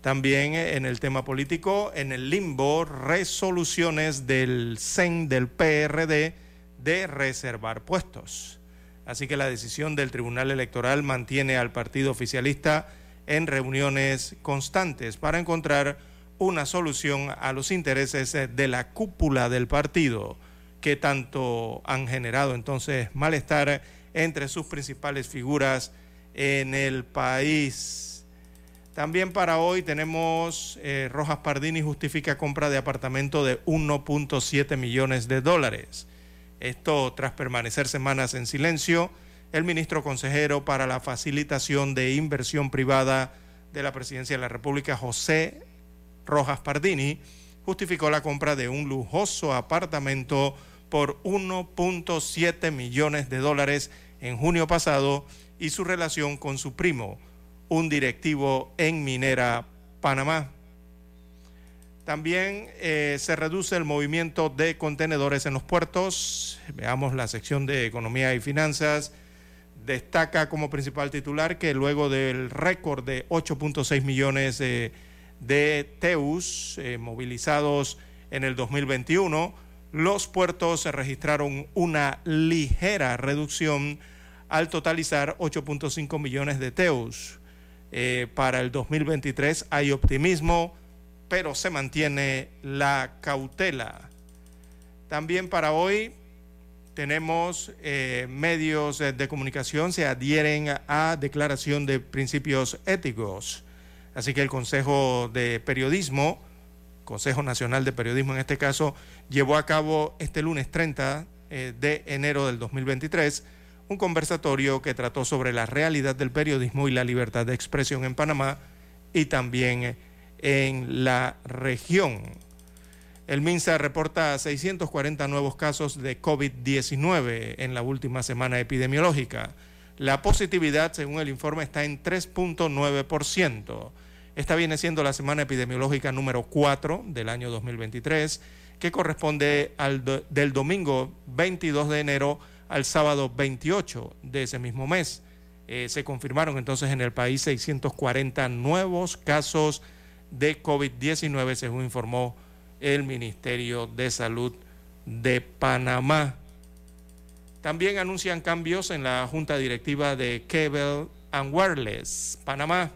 También en el tema político, en el limbo, resoluciones del CEN del PRD de reservar puestos. Así que la decisión del Tribunal Electoral mantiene al partido oficialista en reuniones constantes para encontrar una solución a los intereses de la cúpula del partido, que tanto han generado entonces malestar entre sus principales figuras en el país. También para hoy tenemos eh, Rojas Pardini justifica compra de apartamento de 1.7 millones de dólares. Esto tras permanecer semanas en silencio, el ministro consejero para la facilitación de inversión privada de la Presidencia de la República, José Rojas Pardini, justificó la compra de un lujoso apartamento por 1.7 millones de dólares en junio pasado y su relación con su primo un directivo en Minera Panamá. También eh, se reduce el movimiento de contenedores en los puertos. Veamos la sección de Economía y Finanzas. Destaca como principal titular que luego del récord de 8.6 millones de TEUs eh, movilizados en el 2021, los puertos registraron una ligera reducción al totalizar 8.5 millones de TEUs. Eh, para el 2023 hay optimismo, pero se mantiene la cautela. También para hoy tenemos eh, medios de comunicación se adhieren a declaración de principios éticos. Así que el Consejo de Periodismo, Consejo Nacional de Periodismo en este caso, llevó a cabo este lunes 30 eh, de enero del 2023 un conversatorio que trató sobre la realidad del periodismo y la libertad de expresión en Panamá y también en la región. El MINSA reporta 640 nuevos casos de COVID-19 en la última semana epidemiológica. La positividad, según el informe, está en 3.9%. Esta viene siendo la semana epidemiológica número 4 del año 2023, que corresponde al del domingo 22 de enero al sábado 28 de ese mismo mes. Eh, se confirmaron entonces en el país 640 nuevos casos de COVID-19, según informó el Ministerio de Salud de Panamá. También anuncian cambios en la Junta Directiva de Cable and Wireless Panamá.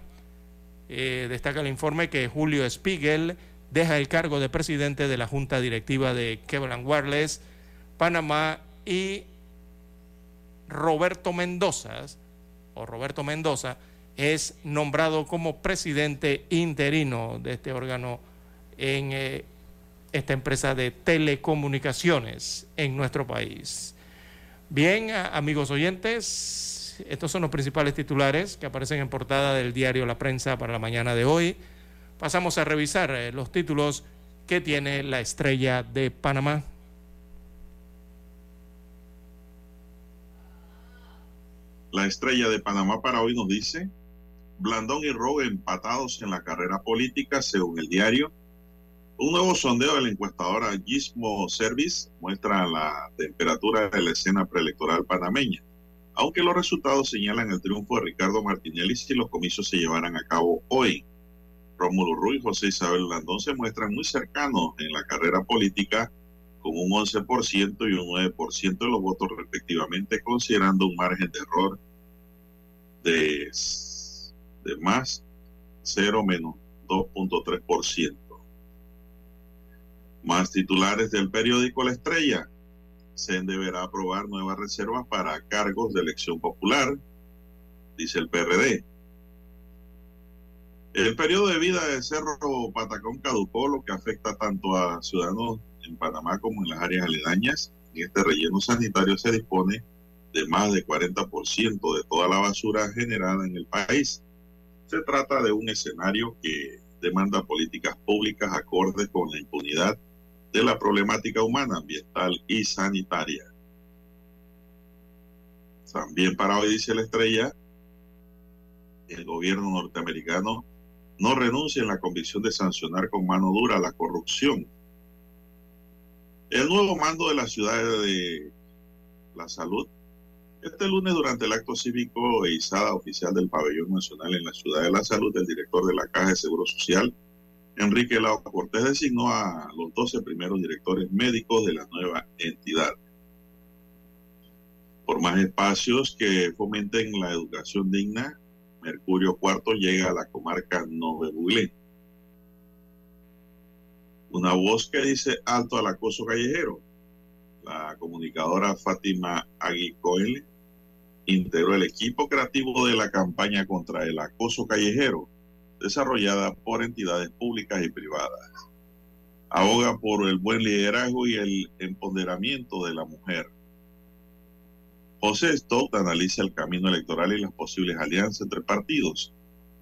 Eh, destaca el informe que Julio Spiegel deja el cargo de presidente de la Junta Directiva de Cable and Wireless Panamá y Roberto Mendoza, o Roberto Mendoza, es nombrado como presidente interino de este órgano en eh, esta empresa de telecomunicaciones en nuestro país. Bien, amigos oyentes, estos son los principales titulares que aparecen en portada del diario La Prensa para la mañana de hoy. Pasamos a revisar eh, los títulos que tiene la estrella de Panamá. La estrella de Panamá para hoy nos dice, Blandón y Rogue empatados en la carrera política, según el diario. Un nuevo sondeo de la encuestadora Gizmo Service muestra la temperatura de la escena preelectoral panameña, aunque los resultados señalan el triunfo de Ricardo Martinelli si los comicios se llevaran a cabo hoy. Rómulo Ruiz y José Isabel Blandón se muestran muy cercanos en la carrera política con un 11% y un 9% de los votos respectivamente, considerando un margen de error de, más 0 menos 2.3%. Más titulares del periódico La Estrella. Se deberá aprobar nuevas reservas para cargos de elección popular, dice el PRD. El periodo de vida de Cerro Patacón caducó, lo que afecta tanto a ciudadanos en Panamá como en las áreas aledañas. En este relleno sanitario se dispone de más de 40% de toda la basura generada en el país. Se trata de un escenario que demanda políticas públicas acordes con la impunidad de la problemática humana, ambiental y sanitaria. También para hoy dice la estrella, el gobierno norteamericano no renuncia en la convicción de sancionar con mano dura la corrupción el nuevo mando de la ciudad de la salud. Este lunes, durante el acto cívico e izada oficial del Pabellón Nacional en la Ciudad de la Salud, el director de la Caja de Seguro Social, Enrique Lau Cortés, designó a los 12 primeros directores médicos de la nueva entidad. Por más espacios que fomenten la educación digna, Mercurio Cuarto llega a la comarca Nove Buglé. Una voz que dice alto al acoso callejero. La comunicadora Fátima Aguicoel integró el equipo creativo de la campaña contra el acoso callejero, desarrollada por entidades públicas y privadas. Ahoga por el buen liderazgo y el empoderamiento de la mujer. José Stott analiza el camino electoral y las posibles alianzas entre partidos.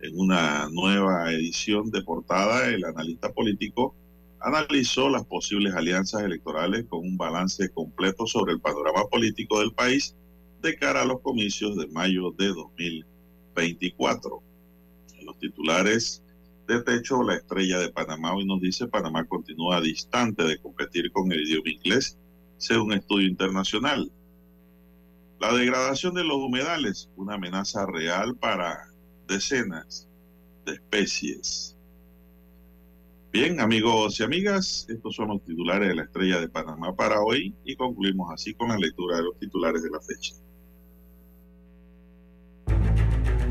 En una nueva edición de portada, el analista político analizó las posibles alianzas electorales con un balance completo sobre el panorama político del país de cara a los comicios de mayo de 2024. En los titulares de techo, la estrella de Panamá hoy nos dice Panamá continúa distante de competir con el idioma inglés, según estudio internacional. La degradación de los humedales, una amenaza real para decenas de especies Bien, amigos y amigas, estos son los titulares de la Estrella de Panamá para hoy y concluimos así con la lectura de los titulares de la fecha.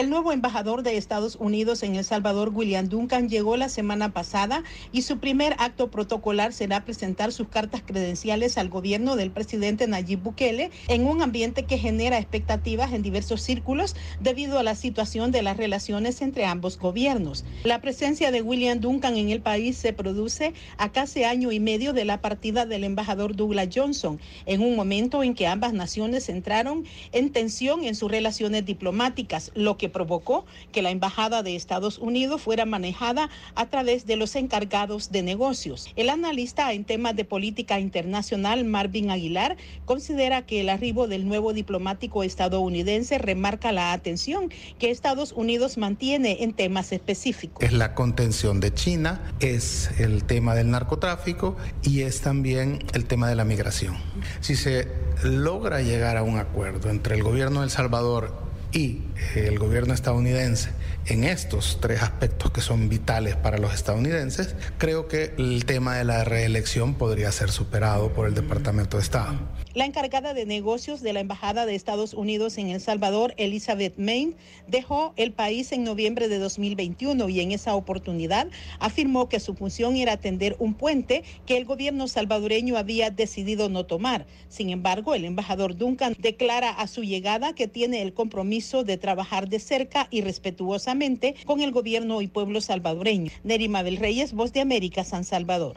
El nuevo embajador de Estados Unidos en El Salvador, William Duncan, llegó la semana pasada y su primer acto protocolar será presentar sus cartas credenciales al gobierno del presidente Nayib Bukele en un ambiente que genera expectativas en diversos círculos debido a la situación de las relaciones entre ambos gobiernos. La presencia de William Duncan en el país se produce a casi año y medio de la partida del embajador Douglas Johnson, en un momento en que ambas naciones entraron en tensión en sus relaciones diplomáticas, lo que provocó que la Embajada de Estados Unidos fuera manejada a través de los encargados de negocios. El analista en temas de política internacional, Marvin Aguilar, considera que el arribo del nuevo diplomático estadounidense remarca la atención que Estados Unidos mantiene en temas específicos. Es la contención de China, es el tema del narcotráfico y es también el tema de la migración. Si se logra llegar a un acuerdo entre el gobierno de El Salvador y el gobierno estadounidense en estos tres aspectos que son vitales para los estadounidenses, creo que el tema de la reelección podría ser superado por el Departamento de Estado. La encargada de negocios de la Embajada de Estados Unidos en El Salvador, Elizabeth Main, dejó el país en noviembre de 2021 y en esa oportunidad afirmó que su función era atender un puente que el gobierno salvadoreño había decidido no tomar. Sin embargo, el embajador Duncan declara a su llegada que tiene el compromiso de trabajar de cerca y respetuosamente con el gobierno y pueblo salvadoreño. Neri Mabel Reyes, Voz de América, San Salvador.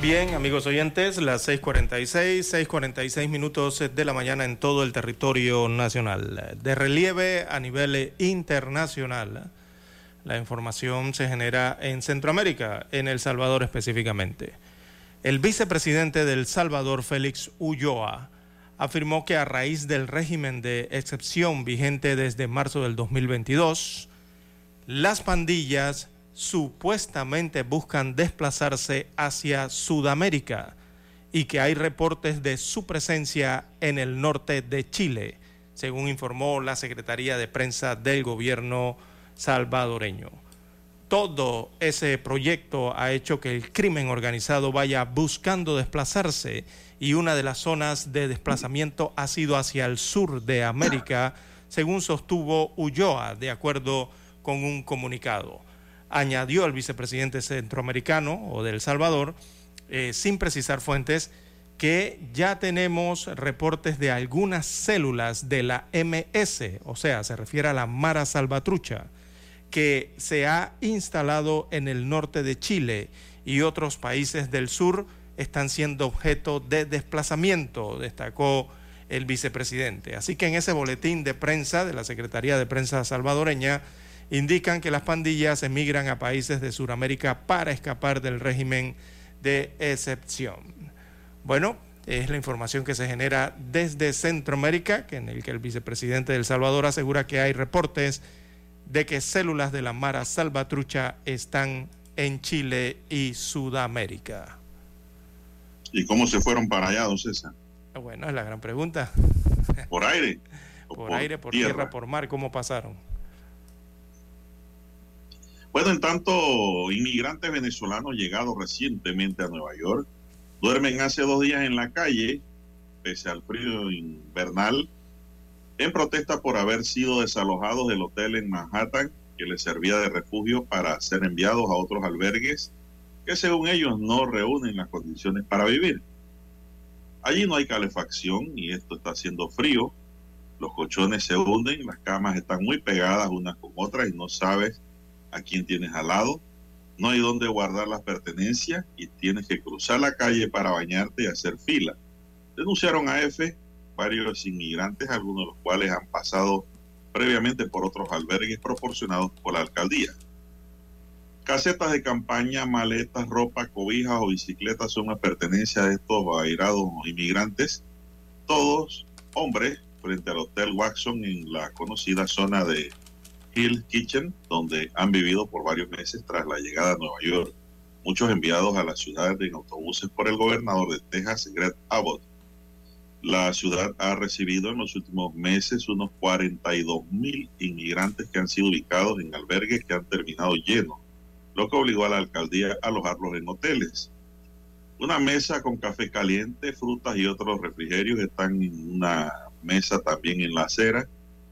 Bien, amigos oyentes, las 6:46, 6:46 minutos de la mañana en todo el territorio nacional. De relieve a nivel internacional, la información se genera en Centroamérica, en El Salvador específicamente. El vicepresidente del Salvador, Félix Ulloa, afirmó que a raíz del régimen de excepción vigente desde marzo del 2022, las pandillas supuestamente buscan desplazarse hacia Sudamérica y que hay reportes de su presencia en el norte de Chile, según informó la Secretaría de Prensa del gobierno salvadoreño. Todo ese proyecto ha hecho que el crimen organizado vaya buscando desplazarse y una de las zonas de desplazamiento ha sido hacia el sur de América, según sostuvo Ulloa, de acuerdo con un comunicado añadió el vicepresidente centroamericano o de El Salvador, eh, sin precisar fuentes, que ya tenemos reportes de algunas células de la MS, o sea, se refiere a la Mara Salvatrucha, que se ha instalado en el norte de Chile y otros países del sur están siendo objeto de desplazamiento, destacó el vicepresidente. Así que en ese boletín de prensa de la Secretaría de Prensa salvadoreña, indican que las pandillas emigran a países de Sudamérica para escapar del régimen de excepción. Bueno, es la información que se genera desde Centroamérica, en el que el vicepresidente del Salvador asegura que hay reportes de que células de la Mara Salvatrucha están en Chile y Sudamérica. ¿Y cómo se fueron para allá, don César? Bueno, es la gran pregunta. ¿Por aire? Por, aire, por tierra? por mar, ¿cómo pasaron? Bueno, en tanto, inmigrantes venezolanos llegados recientemente a Nueva York duermen hace dos días en la calle, pese al frío invernal, en protesta por haber sido desalojados del hotel en Manhattan que les servía de refugio para ser enviados a otros albergues que según ellos no reúnen las condiciones para vivir. Allí no hay calefacción y esto está haciendo frío. Los colchones se hunden, las camas están muy pegadas unas con otras y no sabes a quién tienes al lado. No hay dónde guardar las pertenencias y tienes que cruzar la calle para bañarte y hacer fila. Denunciaron a F varios inmigrantes, algunos de los cuales han pasado previamente por otros albergues proporcionados por la alcaldía. Casetas de campaña, maletas, ropa, cobijas o bicicletas son una pertenencia de estos bairados inmigrantes, todos hombres, frente al Hotel Watson en la conocida zona de Hill Kitchen, donde han vivido por varios meses tras la llegada a Nueva York. Muchos enviados a la ciudad en autobuses por el gobernador de Texas, Greg Abbott. La ciudad ha recibido en los últimos meses unos 42 mil inmigrantes que han sido ubicados en albergues que han terminado llenos lo que obligó a la alcaldía a alojarlos en hoteles. Una mesa con café caliente, frutas y otros refrigerios están en una mesa también en la acera,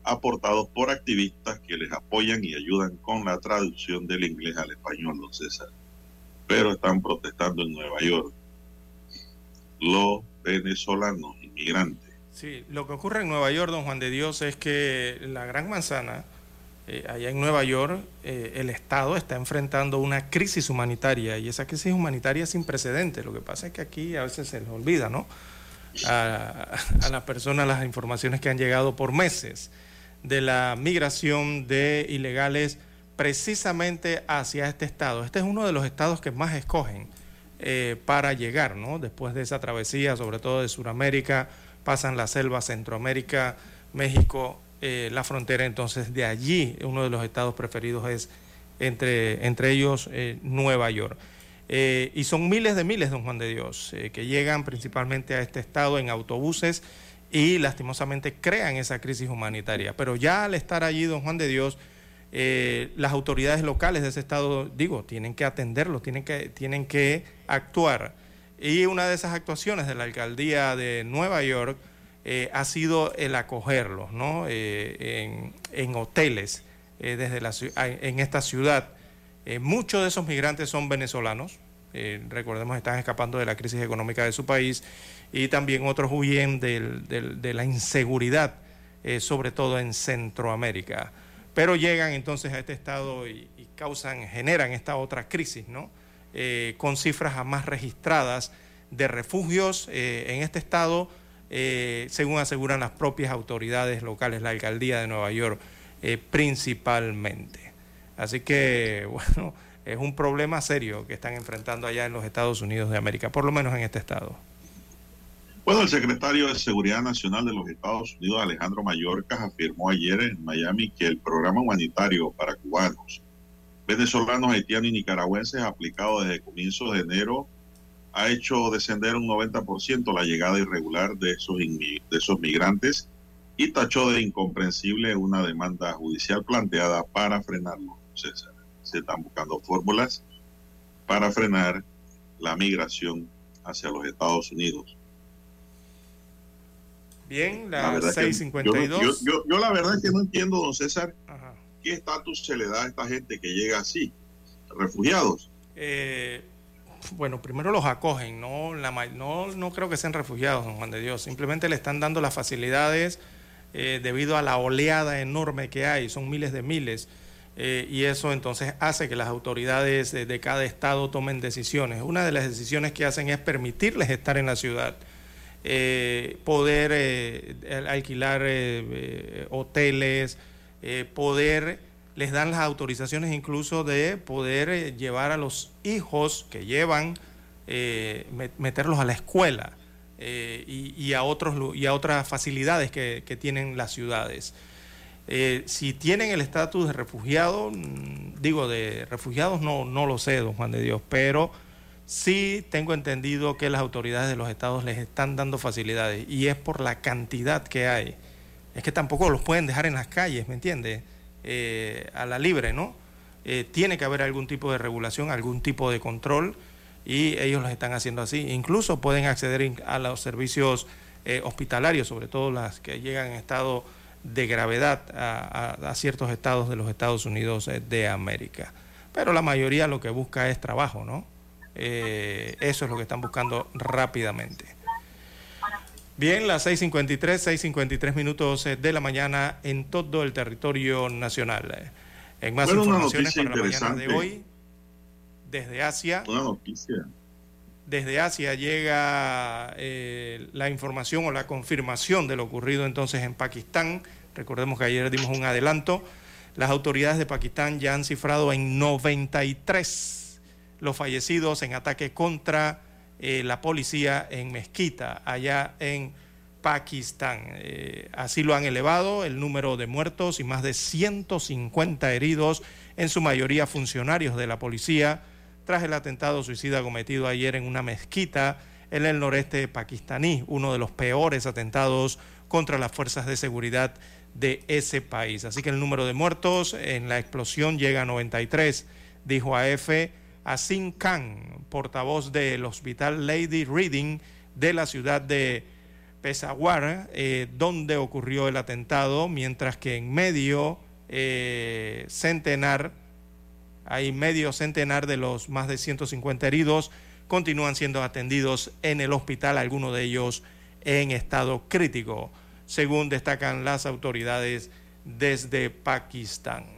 aportados por activistas que les apoyan y ayudan con la traducción del inglés al español, don César. Pero están protestando en Nueva York los venezolanos inmigrantes. Sí, lo que ocurre en Nueva York, don Juan de Dios, es que la Gran Manzana, eh, allá en Nueva York, eh, el Estado está enfrentando una crisis humanitaria y esa crisis humanitaria es sin precedentes. Lo que pasa es que aquí a veces se les olvida, ¿no? A, a las personas las informaciones que han llegado por meses de la migración de ilegales precisamente hacia este estado. Este es uno de los estados que más escogen eh, para llegar, ¿no? Después de esa travesía, sobre todo de Sudamérica, pasan la selva, Centroamérica, México eh, la frontera, entonces de allí uno de los estados preferidos es entre, entre ellos eh, Nueva York. Y son miles de miles, don Juan de Dios, que llegan principalmente a este estado en autobuses y lastimosamente crean esa crisis humanitaria. Pero ya al estar allí, don Juan de Dios, las autoridades locales de ese estado, digo, tienen que atenderlo, tienen que, tienen que actuar. Y una de esas actuaciones de la alcaldía de Nueva York eh, ha sido el acogerlos ¿no? Eh, en, hoteles eh, desde la, en esta ciudad. muchos de esos migrantes son venezolanos, recordemos están escapando de la crisis económica de su país y también otros huyen de la inseguridad, sobre todo en Centroamérica. Pero llegan entonces a este estado y, causan, generan esta otra crisis, ¿no? con cifras jamás registradas de refugios en este estado eh, según aseguran las propias autoridades locales, la alcaldía de Nueva York eh, principalmente. Así que, bueno, es un problema serio que están enfrentando allá en los Estados Unidos de América, por lo menos en este estado. Bueno, el secretario de Seguridad Nacional de los Estados Unidos, Alejandro Mayorkas, afirmó ayer en Miami que el programa humanitario para cubanos, venezolanos, haitianos y nicaragüenses aplicado desde comienzos de enero ha hecho descender un 90% la llegada irregular de esos, de esos migrantes y tachó de incomprensible una demanda judicial planteada para frenarlo. Se están buscando fórmulas para frenar la migración hacia los Estados Unidos. Bien, la, 652. Yo, yo, la verdad es que no entiendo, don César, qué estatus se le da a esta gente que llega así, refugiados. Eh, bueno, primero los acogen, no, no, no creo que sean refugiados, don Juan de Dios, simplemente le están dando las facilidades eh, debido a la oleada enorme que hay, son miles de miles, eh, y eso entonces hace que las autoridades de, cada estado tomen decisiones. Una de las decisiones que hacen es permitirles estar en la ciudad, eh, poder alquilar hoteles, poder les dan las autorizaciones incluso de poder eh, llevar a los hijos que llevan, eh, meterlos a la escuela eh, y, a otros, y a otras facilidades que, tienen las ciudades. si tienen el estatus de refugiado, mm, digo, de refugiados no, no lo sé, don Juan de Dios, pero sí tengo entendido que las autoridades de los estados les están dando facilidades y es por la cantidad que hay. Es que tampoco los pueden dejar en las calles, ¿me entiende? Eh, a la libre, ¿no? Eh, tiene que haber algún tipo de regulación, algún tipo de control y ellos lo están haciendo así. Incluso pueden acceder a los servicios eh, hospitalarios, sobre todo las que llegan en estado de gravedad a, ciertos estados de los Estados Unidos de América. Pero la mayoría lo que busca es trabajo, ¿no? Eso es lo que están buscando rápidamente. Bien, las 6.53, 6.53 minutos eh, de la mañana en todo el territorio nacional. En más informaciones para la mañana de hoy, desde Asia. Desde Asia llega eh, la información o la confirmación de lo ocurrido entonces en Pakistán. Recordemos que ayer dimos un adelanto. Las autoridades de Pakistán ya han cifrado en 93 los fallecidos en ataque contra eh, la policía en Mezquita, allá en Pakistán. Eh, así lo han elevado el número de muertos y más de 150 heridos, en su mayoría funcionarios de la policía, tras el atentado suicida cometido ayer en una mezquita en el noreste pakistaní, uno de los peores atentados contra las fuerzas de seguridad de ese país. Así que el número de muertos en la explosión llega a 93, dijo AF Asim Khan, portavoz del Hospital Lady Reading de la ciudad de Peshawar, eh, donde ocurrió el atentado, mientras que en medio eh, centenar, hay medio centenar de los más de 150 heridos continúan siendo atendidos en el hospital, algunos de ellos en estado crítico, según destacan las autoridades desde Pakistán.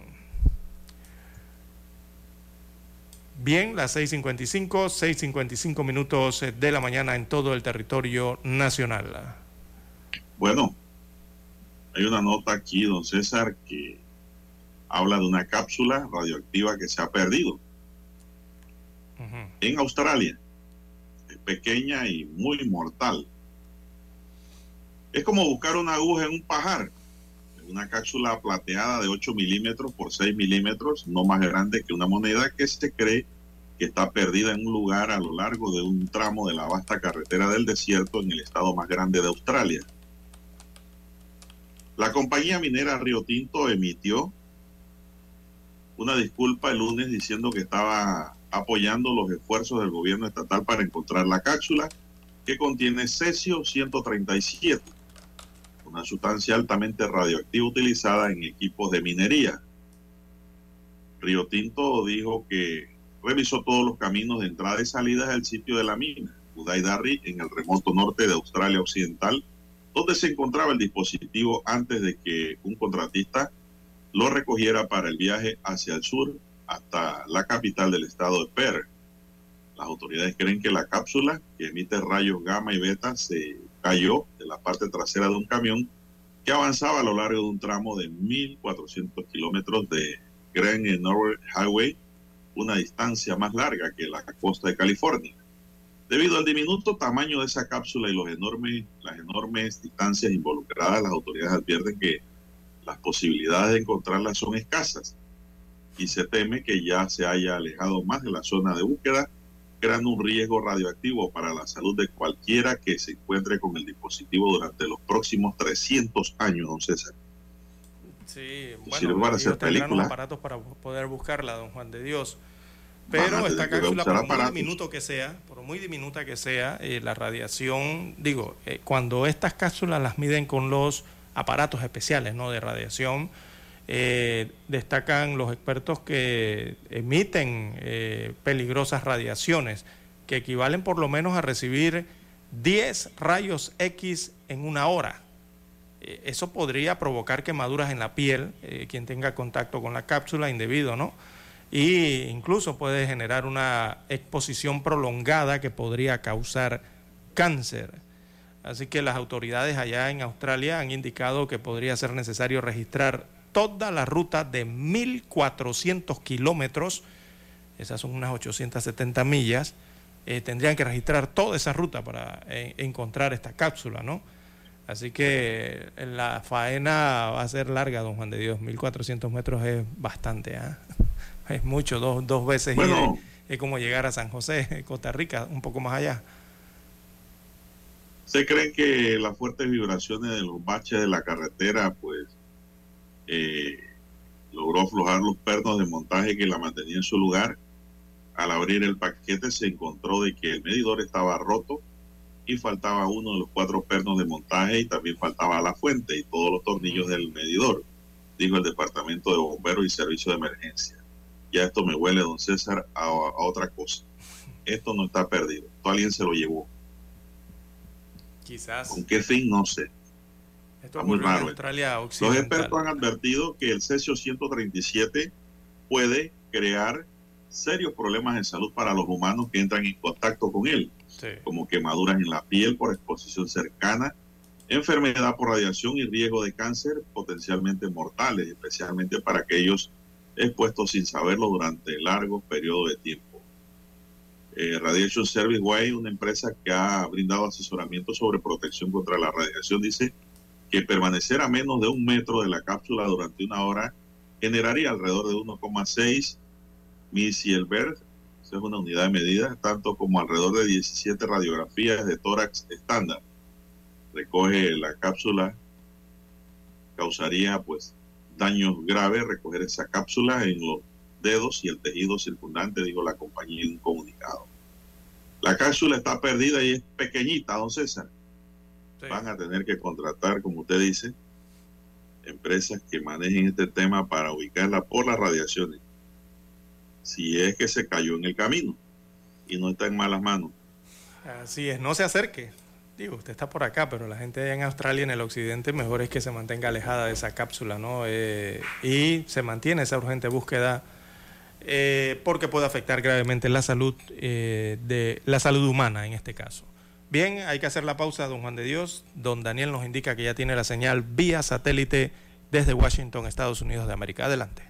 Bien, las 6.55, 6.55 minutos de la mañana en todo el territorio nacional. Bueno, hay una nota aquí, don César, que habla de una cápsula radioactiva que se ha perdido en Australia. Es pequeña y muy mortal. Es como buscar una aguja en un pajar. Una cápsula plateada de 8 milímetros por 6 milímetros, no más grande que una moneda que se cree que está perdida en un lugar a lo largo de un tramo de la vasta carretera del desierto en el estado más grande de Australia. La compañía minera Río Tinto emitió una disculpa el lunes diciendo que estaba apoyando los esfuerzos del gobierno estatal para encontrar la cápsula que contiene cesio 137, una sustancia altamente radioactiva utilizada en equipos de minería. Río Tinto dijo que revisó todos los caminos de entrada y salida del sitio de la mina, Uday en el remoto norte de Australia Occidental, donde se encontraba el dispositivo antes de que un contratista lo recogiera para el viaje hacia el sur hasta la capital del estado de Perth. Las autoridades creen que la cápsula que emite rayos gamma y beta se cayó de la parte trasera de un camión que avanzaba a lo largo de un tramo de 1.400 kilómetros de Grand North Highway una distancia más larga que la costa de California. Debido al diminuto tamaño de esa cápsula y los enormes, las enormes distancias involucradas, las autoridades advierten que las posibilidades de encontrarla son escasas y se teme que ya se haya alejado más de la zona de búsqueda, creando un riesgo radioactivo para la salud de cualquiera que se encuentre con el dispositivo durante los próximos 300 años, don César. Sí, bueno, para hacer películas. aparatos para poder buscarla, don Juan de Dios. Pero esta cápsula, por muy diminuto que sea, por muy diminuta que sea, eh, la radiación, digo, eh, cuando estas cápsulas las miden con los aparatos especiales ¿no? de radiación, eh, destacan los expertos que emiten peligrosas radiaciones, que equivalen por lo menos a recibir 10 rayos X en una hora. eso podría provocar quemaduras en la piel, quien tenga contacto con la cápsula indebido, ¿no? y incluso puede generar una exposición prolongada que podría causar cáncer. Así que las autoridades allá en Australia han indicado que podría ser necesario registrar toda la ruta de 1.400 kilómetros, esas son unas 870 millas, eh, tendrían que registrar toda esa ruta para eh, encontrar esta cápsula, ¿no? Así que eh, la faena va a ser larga, don Juan de Dios. 1400 metros es bastante, ¿ah? es mucho, dos, dos veces. es como llegar a San José, Costa Rica, un poco más allá. ¿Se cree que las fuertes vibraciones de los baches de la carretera, pues, logró aflojar los pernos de montaje que la mantenía en su lugar? Al abrir el paquete se encontró de que el medidor estaba roto y faltaba uno de los cuatro pernos de montaje y también faltaba la fuente y todos los tornillos del medidor, dijo el Departamento de Bomberos y Servicio de Emergencia. Ya esto me huele, don César, a, otra cosa. Esto no está perdido. Esto alguien se lo llevó. Quizás. ¿Con qué fin? No sé. Esto muy raro. Los expertos han advertido que el cesio 137 puede crear serios problemas de salud para los humanos que entran en contacto con él, como quemaduras en la piel por exposición cercana, enfermedad por radiación y riesgo de cáncer potencialmente mortales, especialmente para aquellos expuestos sin saberlo durante largos periodos de tiempo. Eh, Radiation Service Way, una empresa que ha brindado asesoramiento sobre protección contra la radiación, dice que permanecer a menos de un metro de la cápsula durante una hora generaría alrededor de 1,6 Missielberg, es una unidad de medida, tanto como alrededor de 17 radiografías de tórax estándar. Recoge la cápsula, causaría pues daños graves recoger esa cápsula en los dedos y el tejido circundante, dijo la compañía en un comunicado. La cápsula está perdida y es pequeñita, don César. Van a tener que contratar, como usted dice, empresas que manejen este tema para ubicarla por las radiaciones si es que se cayó en el camino y no está en malas manos. Así es, no se acerque. Digo, usted está por acá, pero la gente allá en Australia, en el occidente, mejor es que se mantenga alejada de esa cápsula, ¿no? Eh, y se mantiene esa urgente búsqueda eh, porque puede afectar gravemente la salud eh, de la salud humana en este caso. Bien, hay que hacer la pausa, don Juan de Dios. Don Daniel nos indica que ya tiene la señal vía satélite desde Washington, Estados Unidos de América. Adelante.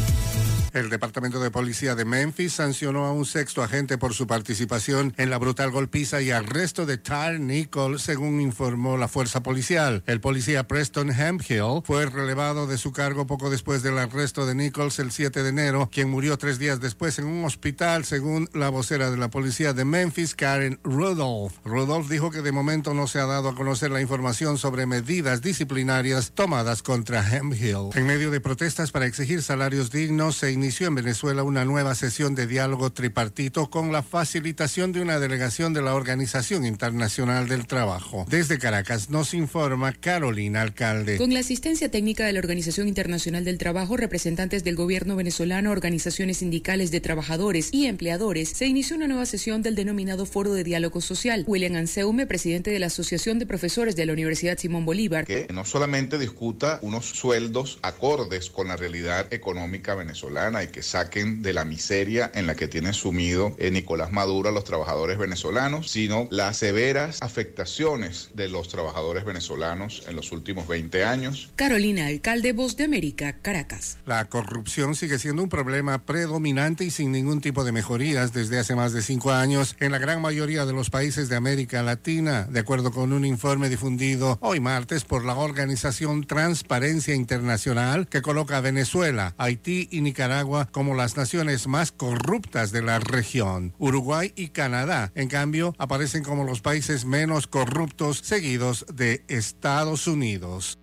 El Departamento de Policía de Memphis sancionó a un sexto agente por su participación en la brutal golpiza y arresto de Tyre Nichols, según informó la fuerza policial. El policía Preston Hemphill fue relevado de su cargo poco después del arresto de Nichols el 7 de enero, quien murió tres días después en un hospital, según la vocera de la policía de Memphis, Karen Rudolph. Rudolph dijo que de momento no se ha dado a conocer la información sobre medidas disciplinarias tomadas contra Hemphill. En medio de protestas para exigir salarios dignos, se inició en Venezuela una nueva sesión de diálogo tripartito con la facilitación de una delegación de la Organización Internacional del Trabajo. Desde Caracas nos informa Carolina Alcalde. Con la asistencia técnica de la Organización Internacional del Trabajo, representantes del gobierno venezolano, organizaciones sindicales de trabajadores y empleadores, se inició una nueva sesión del denominado Foro de Diálogo Social. William Anseume, presidente de la Asociación de Profesores de la Universidad Simón Bolívar. Que no solamente discuta unos sueldos acordes con la realidad económica venezolana, y que saquen de la miseria en la que tiene sumido eh, Nicolás Maduro a los trabajadores venezolanos, sino las severas afectaciones de los trabajadores venezolanos en los últimos 20 años. Carolina, alcalde Voz de América, Caracas. La corrupción sigue siendo un problema predominante y sin ningún tipo de mejorías desde hace más de cinco años en la gran mayoría de los países de América Latina, de acuerdo con un informe difundido hoy martes por la organización Transparencia Internacional que coloca a Venezuela, Haití y Nicaragua como las naciones más corruptas de la región. Uruguay y Canadá, en cambio, aparecen como los países menos corruptos seguidos de Estados Unidos.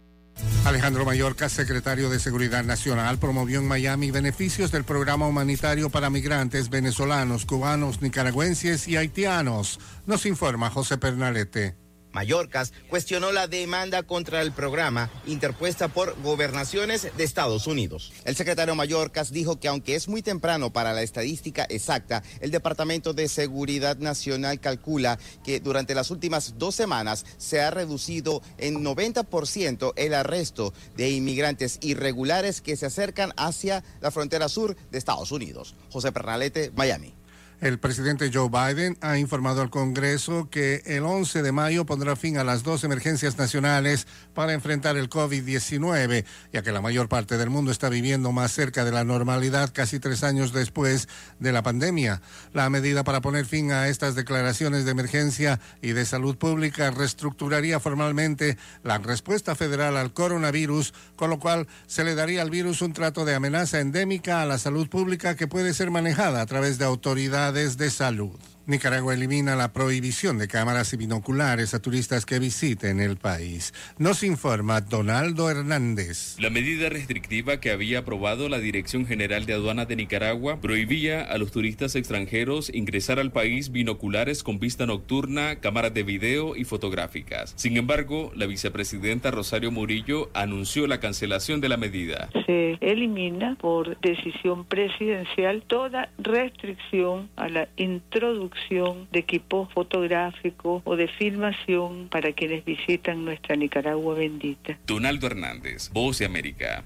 Alejandro Mayorkas, secretario de Seguridad Nacional, promovió en Miami beneficios del programa humanitario para migrantes venezolanos, cubanos, nicaragüenses y haitianos. Nos informa José Pernalete. Mallorcas cuestionó la demanda contra el programa interpuesta por gobernaciones de Estados Unidos. El secretario Mallorcas dijo que aunque es muy temprano para la estadística exacta, el Departamento de Seguridad Nacional calcula que durante las últimas dos semanas se ha reducido en 90% el arresto de inmigrantes irregulares que se acercan hacia la frontera sur de Estados Unidos. José Pernalete, Miami. El presidente Joe Biden ha informado al Congreso que el 11 de mayo pondrá fin a las dos emergencias nacionales para enfrentar el COVID-19, ya que la mayor parte del mundo está viviendo más cerca de la normalidad casi tres años después de la pandemia. La medida para poner fin a estas declaraciones de emergencia y de salud pública reestructuraría formalmente la respuesta federal al coronavirus, con lo cual se le daría al virus un trato de amenaza endémica a la salud pública que puede ser manejada a través de autoridades de salud. Nicaragua elimina la prohibición de cámaras y binoculares a turistas que visiten el país. Nos informa Donaldo Hernández. La medida restrictiva que había aprobado la Dirección General de Aduanas de Nicaragua prohibía a los turistas extranjeros ingresar al país binoculares con vista nocturna, cámaras de video y fotográficas. Sin embargo, la vicepresidenta Rosario Murillo anunció la cancelación de la medida. Se elimina por decisión presidencial toda restricción a la introducción de equipo fotográfico o de filmación para quienes visitan nuestra Nicaragua bendita. Donaldo Hernández, Voz de América.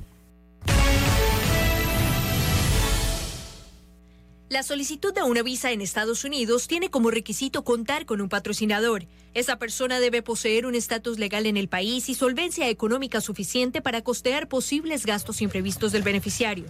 La solicitud de una visa en Estados Unidos tiene como requisito contar con un patrocinador. Esa persona debe poseer un estatus legal en el país y solvencia económica suficiente para costear posibles gastos imprevistos del beneficiario.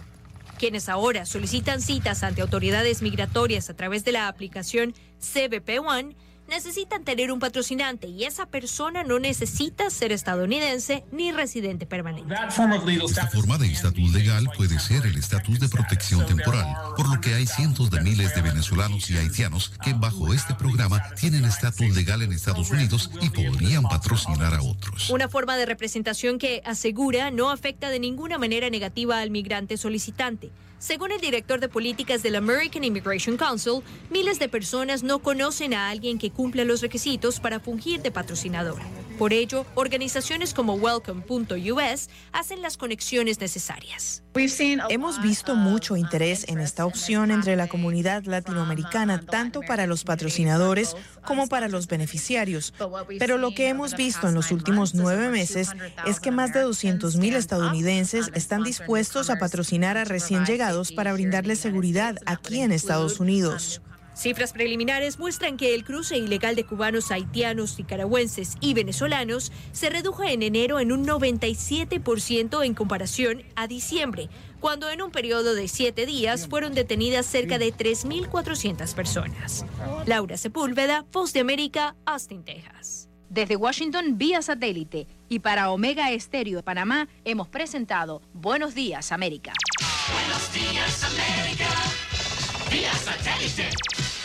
Quienes ahora solicitan citas ante autoridades migratorias a través de la aplicación CBP One necesitan tener un patrocinante y esa persona no necesita ser estadounidense ni residente permanente. Esta forma de estatus legal puede ser el estatus de protección temporal, por lo que hay cientos de miles de venezolanos y haitianos que bajo este programa tienen estatus legal en Estados Unidos y podrían patrocinar a otros. Una forma de representación que asegura no afecta de ninguna manera negativa al migrante solicitante. Según el director de políticas del American Immigration Council, miles de personas no conocen a alguien que cumpla los requisitos para fungir de patrocinador. Por ello, organizaciones como Welcome.us hacen las conexiones necesarias. Hemos visto mucho interés en esta opción entre la comunidad latinoamericana, tanto para los patrocinadores como para los beneficiarios. Pero lo que hemos visto en los últimos nueve meses es que más de 200.000 estadounidenses están dispuestos a patrocinar a recién llegados para brindarles seguridad aquí en Estados Unidos. Cifras preliminares muestran que el cruce ilegal de cubanos, haitianos, nicaragüenses y venezolanos se redujo en enero en un 97% en comparación a diciembre, cuando en un periodo de siete días fueron detenidas cerca de 3.400 personas. Laura Sepúlveda, Voz de América, Austin, Texas. Desde Washington vía satélite y para Omega Estéreo de Panamá hemos presentado Buenos Días América. Buenos días, América. Vía satélite.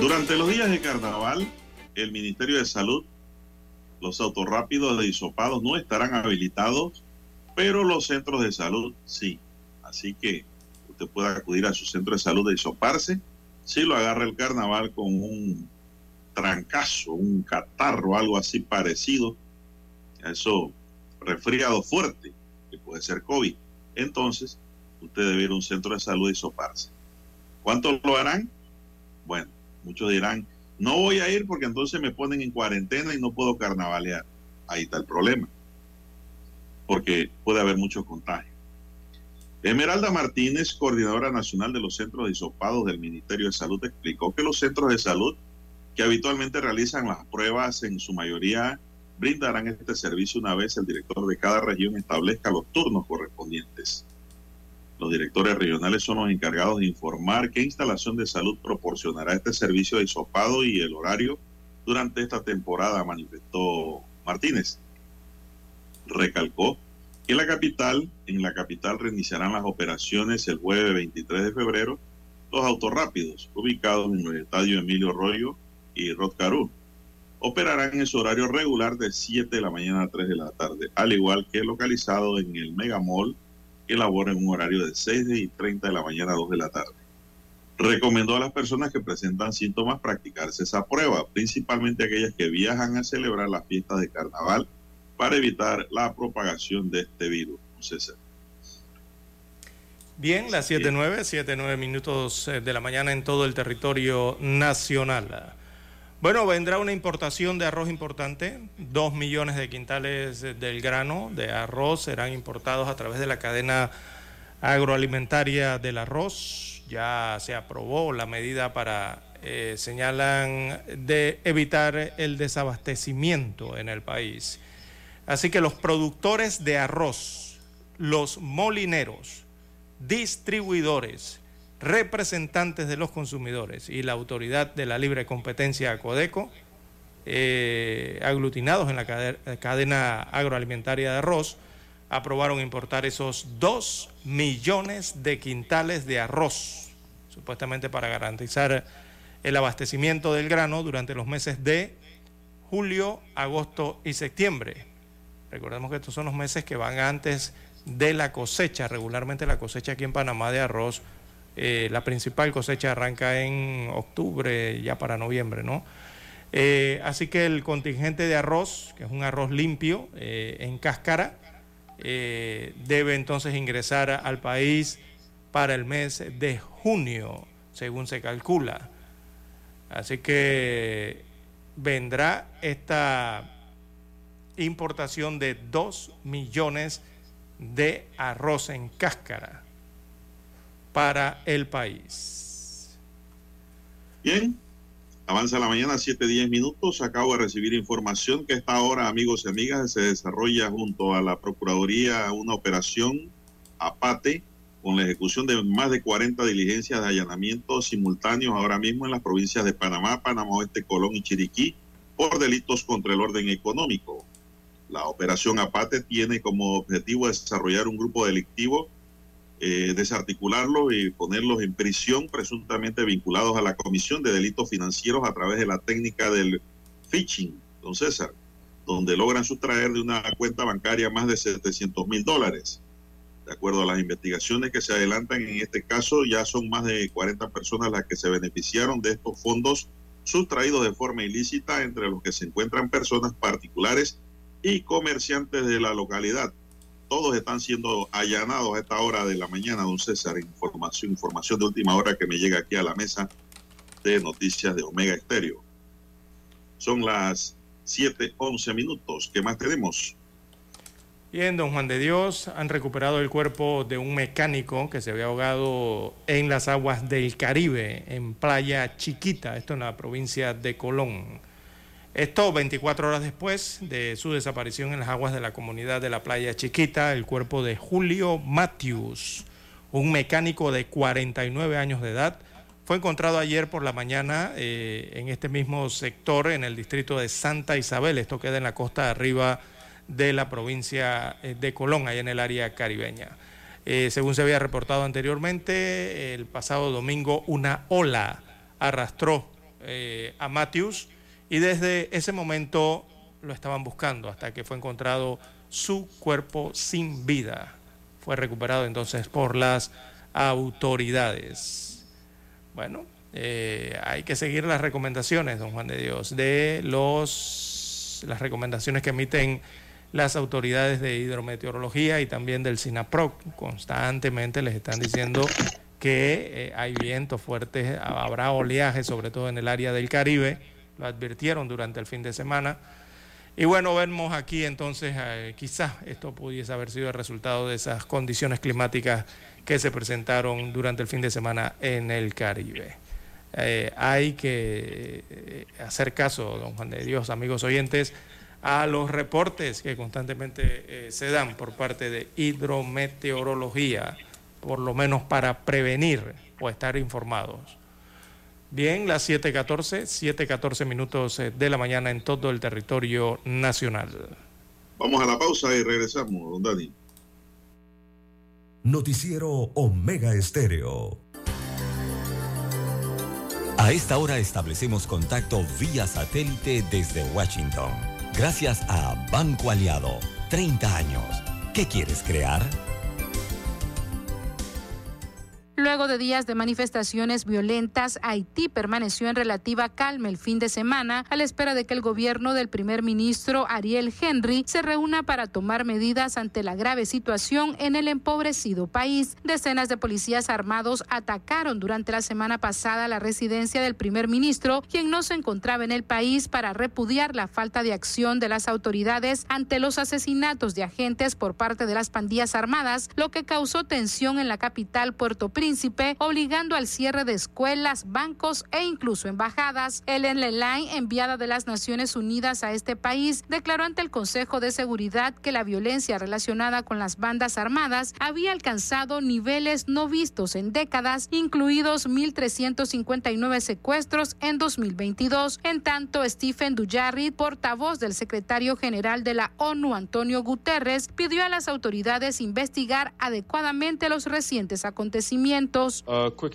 Durante los días de carnaval, el Ministerio de Salud, los autorrápidos de isopados no estarán habilitados, pero los centros de salud sí. Así que usted puede acudir a su centro de salud de isoparse si lo agarra el carnaval con un trancazo, un catarro, algo así parecido a eso resfriado fuerte, que puede ser COVID. Entonces, usted debe ir a un centro de salud y soparse. ¿Cuántos lo harán? Bueno, muchos dirán, no voy a ir porque entonces me ponen en cuarentena y no puedo carnavalear. Ahí está el problema. Porque puede haber muchos contagios. Esmeralda Martínez, coordinadora nacional de los centros de hisopados del Ministerio de Salud, explicó que los centros de salud que habitualmente realizan las pruebas en su mayoría brindarán este servicio una vez el director de cada región establezca los turnos correspondientes. Los directores regionales son los encargados de informar qué instalación de salud proporcionará este servicio de hisopado y el horario durante esta temporada, manifestó Martínez. Recalcó que la capital, en la capital reiniciarán las operaciones el jueves 23 de febrero los autorrápidos ubicados en el estadio Emilio Rollo y Rotcarú operarán en su horario regular de 7 de la mañana a 3 de la tarde, al igual que localizado en el Megamall, que labora en un horario de 6 y 30 de la mañana a 2 de la tarde. Recomendó a las personas que presentan síntomas practicarse esa prueba, principalmente aquellas que viajan a celebrar las fiestas de carnaval para evitar la propagación de este virus. César. Bien, las 7.9, 7.9 minutos eh, de la mañana en todo el territorio nacional. Bueno, vendrá una importación de arroz importante. Dos millones de quintales del grano de arroz serán importados a través de la cadena agroalimentaria del arroz. Ya se aprobó la medida para, eh, señalan, de evitar el desabastecimiento en el país. Así que los productores de arroz, los molineros, distribuidores, representantes de los consumidores y la autoridad de la libre competencia Codeco, eh, aglutinados en la cadena agroalimentaria de arroz, aprobaron importar esos 2 millones de quintales de arroz, supuestamente para garantizar el abastecimiento del grano durante los meses de julio, agosto y septiembre. Recordemos que estos son los meses que van antes de la cosecha. Regularmente la cosecha aquí en Panamá de arroz eh, la principal cosecha arranca en octubre, ya para noviembre, ¿no? Eh, así que el contingente de arroz, que es un arroz limpio eh, en cáscara, debe entonces ingresar al país para el mes de junio, según se calcula. Así que vendrá esta importación de 2 millones de arroz en cáscara para el país. Bien, avanza la mañana, 7-10 minutos. Acabo de recibir información que esta hora, amigos y amigas, se desarrolla junto a la Procuraduría una operación APATE con la ejecución de más de 40 diligencias de allanamiento simultáneos ahora mismo en las provincias de Panamá, Panamá Oeste, Colón y Chiriquí por delitos contra el orden económico. La operación APATE tiene como objetivo desarrollar un grupo delictivo eh, desarticularlos y ponerlos en prisión presuntamente vinculados a la Comisión de Delitos Financieros a través de la técnica del phishing, don César, donde logran sustraer de una cuenta bancaria más de 700 mil dólares. De acuerdo a las investigaciones que se adelantan en este caso, ya son más de 40 personas las que se beneficiaron de estos fondos sustraídos de forma ilícita, entre los que se encuentran personas particulares y comerciantes de la localidad todos están siendo allanados a esta hora de la mañana, don César. Información, información de última hora que me llega aquí a la mesa de noticias de Omega Estéreo. Son las 7:11 minutos. ¿Qué más tenemos? Bien, don Juan de Dios, han recuperado el cuerpo de un mecánico que se había ahogado en las aguas del Caribe, en Playa Chiquita, esto en la provincia de Colón. Esto 24 horas después de su desaparición en las aguas de la comunidad de la Playa Chiquita, el cuerpo de Julio Matthews, un mecánico de 49 años de edad, fue encontrado ayer por la mañana eh, en este mismo sector, en el distrito de Santa Isabel. Esto queda en la costa arriba de la provincia eh, de Colón, ahí en el área caribeña. Eh, según se había reportado anteriormente, el pasado domingo una ola arrastró a Matthews y desde ese momento lo estaban buscando hasta que fue encontrado su cuerpo sin vida. Fue recuperado entonces por las autoridades. Bueno, eh, hay que seguir las recomendaciones, don Juan de Dios, de los las recomendaciones que emiten las autoridades de hidrometeorología y también del SINAPROC. Constantemente les están diciendo que eh, hay vientos fuertes, habrá oleaje, sobre todo en el área del Caribe, lo advirtieron durante el fin de semana. Y bueno, vemos aquí entonces, eh, quizás esto pudiese haber sido el resultado de esas condiciones climáticas que se presentaron durante el fin de semana en el Caribe. Eh, hay que eh, hacer caso, don Juan de Dios, amigos oyentes, a los reportes que constantemente se dan por parte de hidrometeorología, por lo menos para prevenir o estar informados. Bien, las 7.14, 7.14 minutos eh, de la mañana en todo el territorio nacional. Vamos a la pausa y regresamos, don Dani. Noticiero Omega Estéreo. A esta hora establecemos contacto vía satélite desde Washington. Gracias a Banco Aliado. 30 años. ¿Qué quieres crear? Luego de días de manifestaciones violentas, Haití permaneció en relativa calma el fin de semana a la espera de que el gobierno del primer ministro Ariel Henry se reúna para tomar medidas ante la grave situación en el empobrecido país. Decenas de policías armados atacaron durante la semana pasada la residencia del primer ministro, quien no se encontraba en el país para repudiar la falta de acción de las autoridades ante los asesinatos de agentes por parte de las pandillas armadas, lo que causó tensión en la capital Puerto Príncipe Príncipe, obligando al cierre de escuelas, bancos e incluso embajadas. Ellen Lelaine, enviada de las Naciones Unidas a este país, declaró ante el Consejo de Seguridad que la violencia relacionada con las bandas armadas había alcanzado niveles no vistos en décadas, incluidos 1.359 secuestros en 2022. En tanto, Stephen Dujarric, portavoz del secretario general de la ONU, Antonio Guterres, pidió a las autoridades investigar adecuadamente los recientes acontecimientos.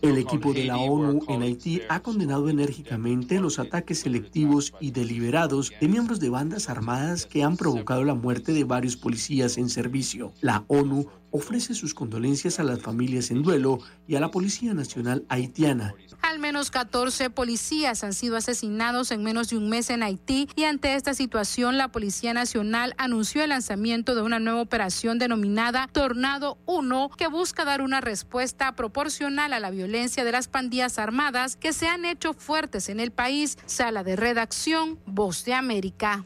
El equipo de la ONU en Haití ha condenado enérgicamente los ataques selectivos y deliberados de miembros de bandas armadas que han provocado la muerte de varios policías en servicio. La ONU ofrece sus condolencias a las familias en duelo y a la Policía Nacional Haitiana. Al menos 14 policías han sido asesinados en menos de un mes en Haití y ante esta situación la Policía Nacional anunció el lanzamiento de una nueva operación denominada Tornado 1 que busca dar una respuesta proporcional a la violencia de las pandillas armadas que se han hecho fuertes en el país. Sala de redacción, Voz de América.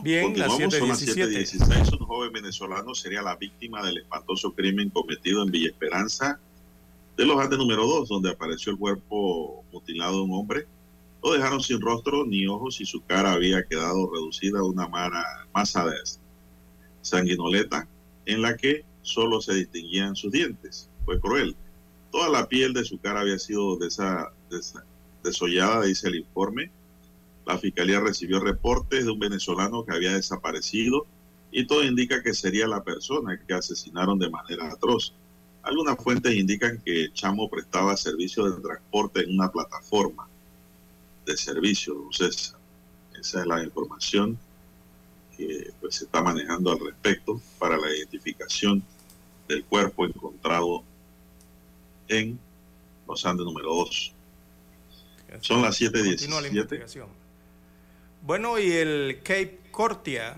Bueno, Bien, continuamos, son las 7:17. 7:16. Un joven venezolano sería la víctima del espantoso crimen cometido en Villa Esperanza de los Andes número 2, donde apareció el cuerpo mutilado de un hombre. Lo dejaron sin rostro ni ojos y su cara había quedado reducida a una mara- masa de sanguinoleta en la que solo se distinguían sus dientes. Fue cruel. Toda la piel de su cara había sido desa- desa- desollada, dice el informe. La fiscalía recibió reportes de un venezolano que había desaparecido y todo indica que sería la persona que asesinaron de manera atroz. Algunas fuentes indican que Chamo prestaba servicio de transporte en una plataforma de servicio. Entonces, esa es la información que pues, se está manejando al respecto para la identificación del cuerpo encontrado en los Andes número 2. Son las Continúa la 7:17. Bueno, y el Cape Cortia,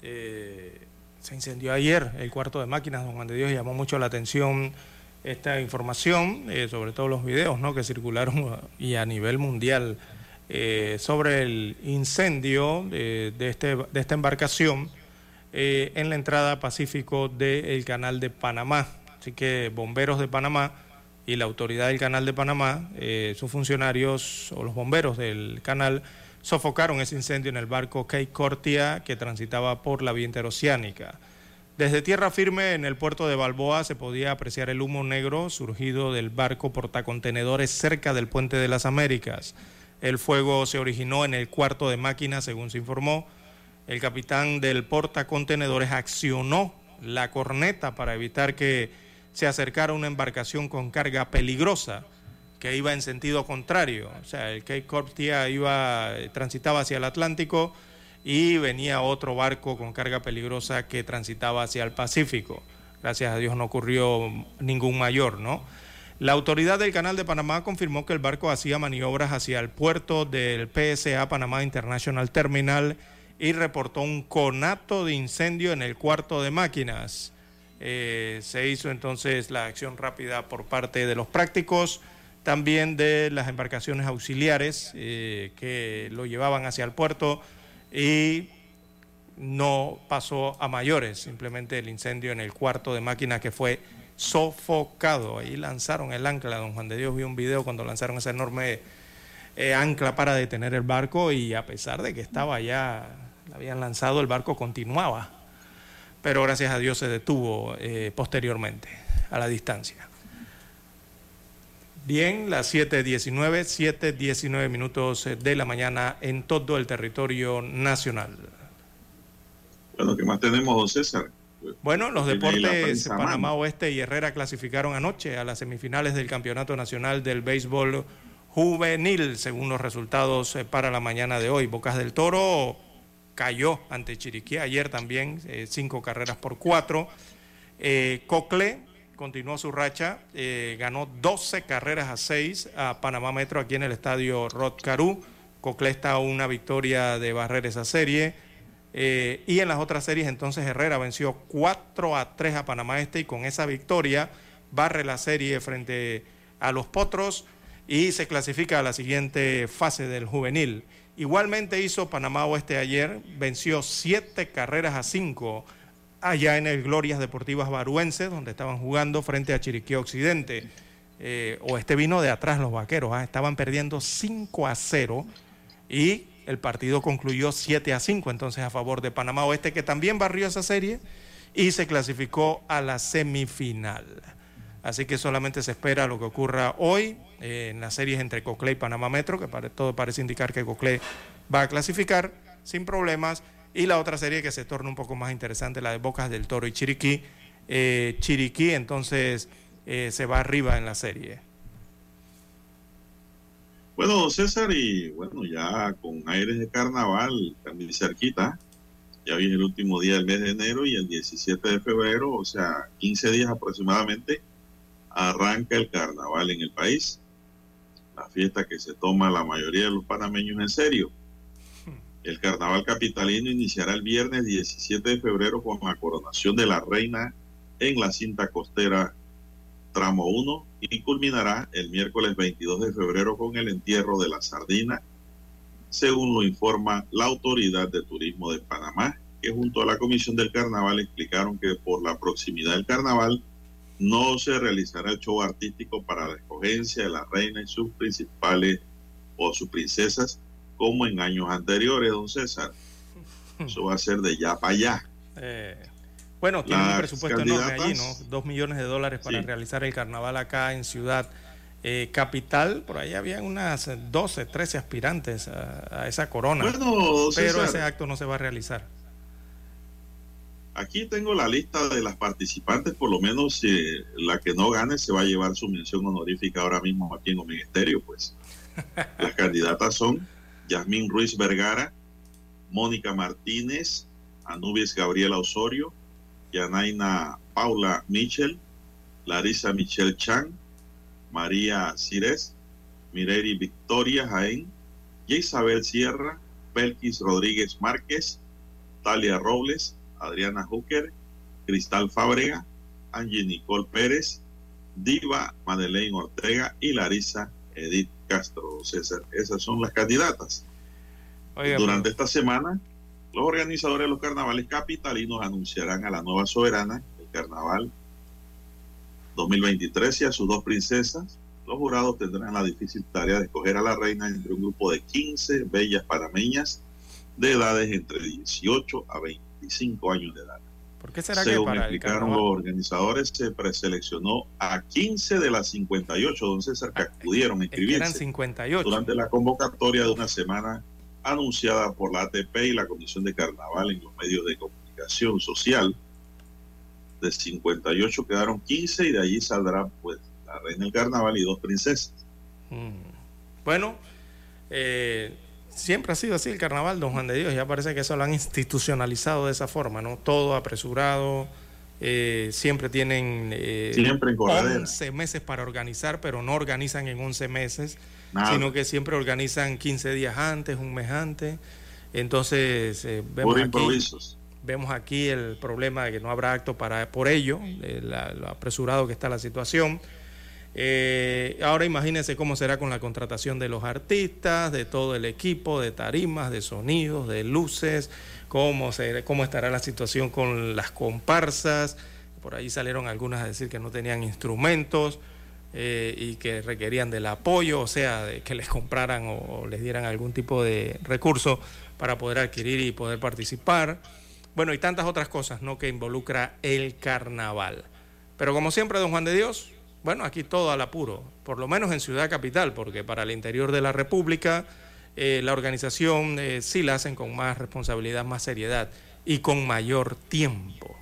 eh, se incendió ayer el cuarto de máquinas, don Juan de Dios, llamó mucho la atención esta información, eh, sobre todo los videos ¿no? que circularon y a nivel mundial eh, sobre el incendio de, este, de esta embarcación en la entrada Pacífico del Canal de Panamá. Así que bomberos de Panamá y la autoridad del Canal de Panamá, sus funcionarios o los bomberos del canal, sofocaron ese incendio en el barco Key Cortia que transitaba por la vía interoceánica. Desde tierra firme en el puerto de Balboa se podía apreciar el humo negro surgido del barco portacontenedores cerca del puente de las Américas. El fuego se originó en el cuarto de máquina, según se informó. El capitán del portacontenedores accionó la corneta para evitar que se acercara una embarcación con carga peligrosa que iba en sentido contrario. O sea, el Cape Corptia iba, transitaba hacia el Atlántico y venía otro barco con carga peligrosa que transitaba hacia el Pacífico. Gracias a Dios no ocurrió ningún mayor, ¿no? La autoridad del Canal de Panamá confirmó que el barco hacía maniobras hacia el puerto del PSA Panamá International Terminal y reportó un conato de incendio en el cuarto de máquinas. Eh, se hizo entonces la acción rápida por parte de los prácticos, también de las embarcaciones auxiliares eh, que lo llevaban hacia el puerto y no pasó a mayores, simplemente el incendio en el cuarto de máquina que fue sofocado. Ahí lanzaron el ancla, don Juan de Dios vio un video cuando lanzaron esa enorme eh, ancla para detener el barco y a pesar de que estaba ya, la habían lanzado, el barco continuaba. Pero gracias a Dios se detuvo eh, posteriormente a la distancia. Bien, las 7.19, 7.19 minutos de la mañana en todo el territorio nacional. Bueno, ¿qué más tenemos, don César? Bueno, los deportes Panamá Oeste y Herrera clasificaron anoche a las semifinales del Campeonato Nacional del Béisbol Juvenil, según los resultados eh, para la mañana de hoy. Bocas del Toro cayó ante Chiriquí ayer también, eh, cinco carreras por cuatro. Eh, Cocle continuó su racha, eh, ganó 12 carreras a 6 a Panamá Metro aquí en el estadio Rod Caru. Cocle está una victoria de barrer esa serie. Eh, y en las otras series entonces Herrera venció 4 a 3 a Panamá Este y con esa victoria barre la serie frente a los Potros y se clasifica a la siguiente fase del juvenil. Igualmente hizo Panamá Oeste ayer, venció 7 carreras a 5 allá en el Glorias Deportivas Baruense, donde estaban jugando frente a Chiriquí Occidente. Eh, o este vino de atrás los vaqueros, ¿ah? estaban perdiendo 5 a 0 y el partido concluyó 7 a 5 entonces a favor de Panamá Oeste, que también barrió esa serie y se clasificó a la semifinal. Así que solamente se espera lo que ocurra hoy eh, en las series entre Coclé y Panamá Metro, que todo parece indicar que Coclé va a clasificar sin problemas y la otra serie que se torna un poco más interesante, la de Bocas del Toro y Chiriquí. Eh, Chiriquí entonces eh, se va arriba en la serie. Bueno, César, y bueno, ya con aires de carnaval, también cerquita, ya viene el último día del mes de enero y el 17 de febrero, o sea, 15 días aproximadamente, arranca el carnaval en el país. La fiesta que se toma la mayoría de los panameños en serio. El carnaval capitalino iniciará el viernes 17 de febrero con la coronación de la reina en la cinta costera tramo 1 y culminará el miércoles 22 de febrero con el entierro de la sardina, según lo informa la Autoridad de Turismo de Panamá, que junto a la Comisión del Carnaval explicaron que por la proximidad del carnaval no se realizará el show artístico para la escogencia de la reina y sus principales o sus princesas, como en años anteriores, don César. Eso va a ser de ya para allá. Eh, bueno, tiene un presupuesto enorme allí, ¿no? Dos millones de dólares para realizar el carnaval acá en Ciudad eh, Capital. Por ahí había unas 12, 13 aspirantes a, esa corona. pero ese acto no se va a realizar. Aquí tengo la lista de las participantes, por lo menos eh, la que no gane se va a llevar su mención honorífica ahora mismo aquí en el Ministerio, pues. Las candidatas son Yasmín Ruiz Vergara, Mónica Martínez, Anubis Gabriela Osorio, Yanaina Paula Michel, Larisa Michelle Chan, María Cires, Mireri Victoria Jaén, Isabel Sierra, Belkis Rodríguez Márquez, Talia Robles, Adriana Hooker, Cristal Fábrega, Angie Nicole Pérez, Diva Madeleine Ortega y Larisa Edith Castro. César, esas son las candidatas. Oiga, Durante esta semana, los organizadores de los carnavales capitalinos anunciarán a la nueva soberana del carnaval 2023 y a sus dos princesas. Los jurados tendrán la difícil tarea de escoger a la reina entre un grupo de 15 bellas panameñas de edades entre 18 a 25 años de edad. ¿Por qué será que Según para el explicaron los organizadores, se preseleccionó a 15 de las 58, don César, que acudieron a que eran inscribirse 58. durante la convocatoria de una semana anunciada por la ATP y la Comisión de Carnaval en los medios de comunicación social. De 58 quedaron 15 y de allí saldrá pues la reina del carnaval y dos princesas. Mm. Bueno, eh, siempre ha sido así el carnaval, don Juan de Dios. Ya parece que eso lo han institucionalizado de esa forma, ¿no? Todo apresurado. eh, siempre tienen eh, Siempre en corredera. 11 meses para organizar, pero no organizan en 11 meses, Nada. sino que siempre organizan 15 días antes, un mes antes. Entonces, eh, vemos Por aquí, improvisos. vemos aquí el problema de que no habrá acto para por ello, de la- lo apresurado que está la situación. Eh, ahora imagínense cómo será con la contratación de los artistas, de todo el equipo, de tarimas, de sonidos, de luces, cómo, cómo estará la situación con las comparsas. Por ahí salieron algunas a decir que no tenían instrumentos eh, y que requerían del apoyo, o sea, de que les compraran o, o les dieran algún tipo de recurso para poder adquirir y poder participar. Bueno, y tantas otras cosas, ¿no? Que involucra el carnaval. Pero como siempre, don Juan de Dios, bueno, aquí todo al apuro, por lo menos en Ciudad Capital, porque para el interior de la República eh, la organización eh, sí la hacen con más responsabilidad, más seriedad y con mayor tiempo.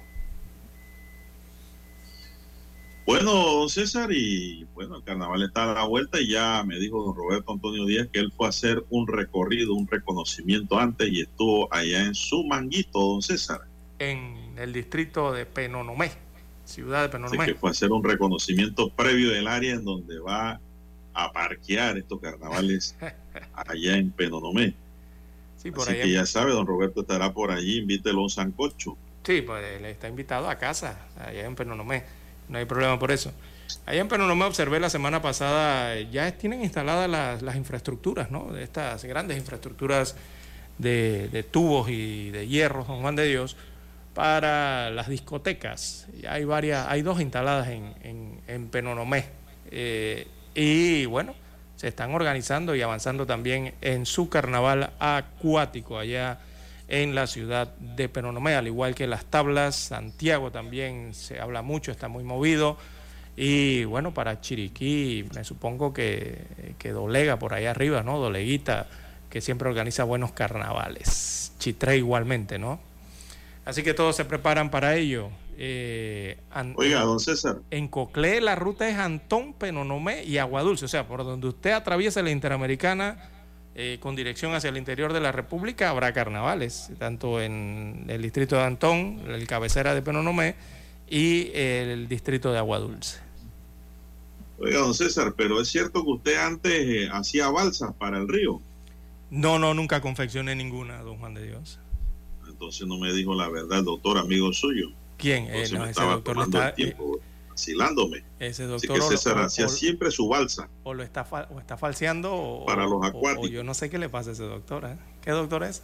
Bueno, don César, y bueno, el carnaval está a la vuelta y ya me dijo don Roberto Antonio Díaz que él fue a hacer un recorrido, un reconocimiento antes y estuvo allá en su manguito, don César. En el distrito de Penonomé, ciudad de Así Penonomé. que fue hacer un reconocimiento previo del área en donde va a parquear estos carnavales allá en Penonomé. Sí, por Así que ya sabe, don Roberto estará por allí, invítelo a un sancocho. Sí, pues él está invitado a casa, allá en Penonomé. No hay problema por eso. Allá en Penonomé observé la semana pasada, ya tienen instaladas las, las infraestructuras, ¿no? De estas grandes infraestructuras de, de tubos y de hierro, Don Juan de Dios, para las discotecas. Hay varias, hay dos instaladas en, en, en Penonomé. Eh, y bueno, se están organizando y avanzando también en su carnaval acuático allá en la ciudad de Penonomé, al igual que las tablas, Santiago también se habla mucho, está muy movido. Y bueno, para Chiriquí, me supongo que, que Dolega por ahí arriba, ¿no? Doleguita, que siempre organiza buenos carnavales. Chitré igualmente, ¿no? Así que todos se preparan para ello. Eh, Oiga, don César, en Coclé la ruta es Antón, Penonomé y Aguadulce. O sea, por donde usted atraviesa la Interamericana eh, con dirección hacia el interior de la República, habrá carnavales, tanto en el distrito de Antón, el cabecera de Penonomé, y el distrito de Aguadulce. oiga, don César, pero es cierto que usted antes eh, hacía balsas para el río. No, no, nunca confeccioné ninguna, don Juan de Dios. Entonces no me dijo la verdad, doctor, amigo suyo. ¿Quién? Eh, no, me ese estaba doctor le está, el tiempo, vacilándome. ese Así doctor que o lo- César o- hacía o- siempre su balsa. o lo está, o está falseando o, Para los acuáticos. o yo no sé qué le pasa a ese doctor. ¿eh? ¿Qué doctor es?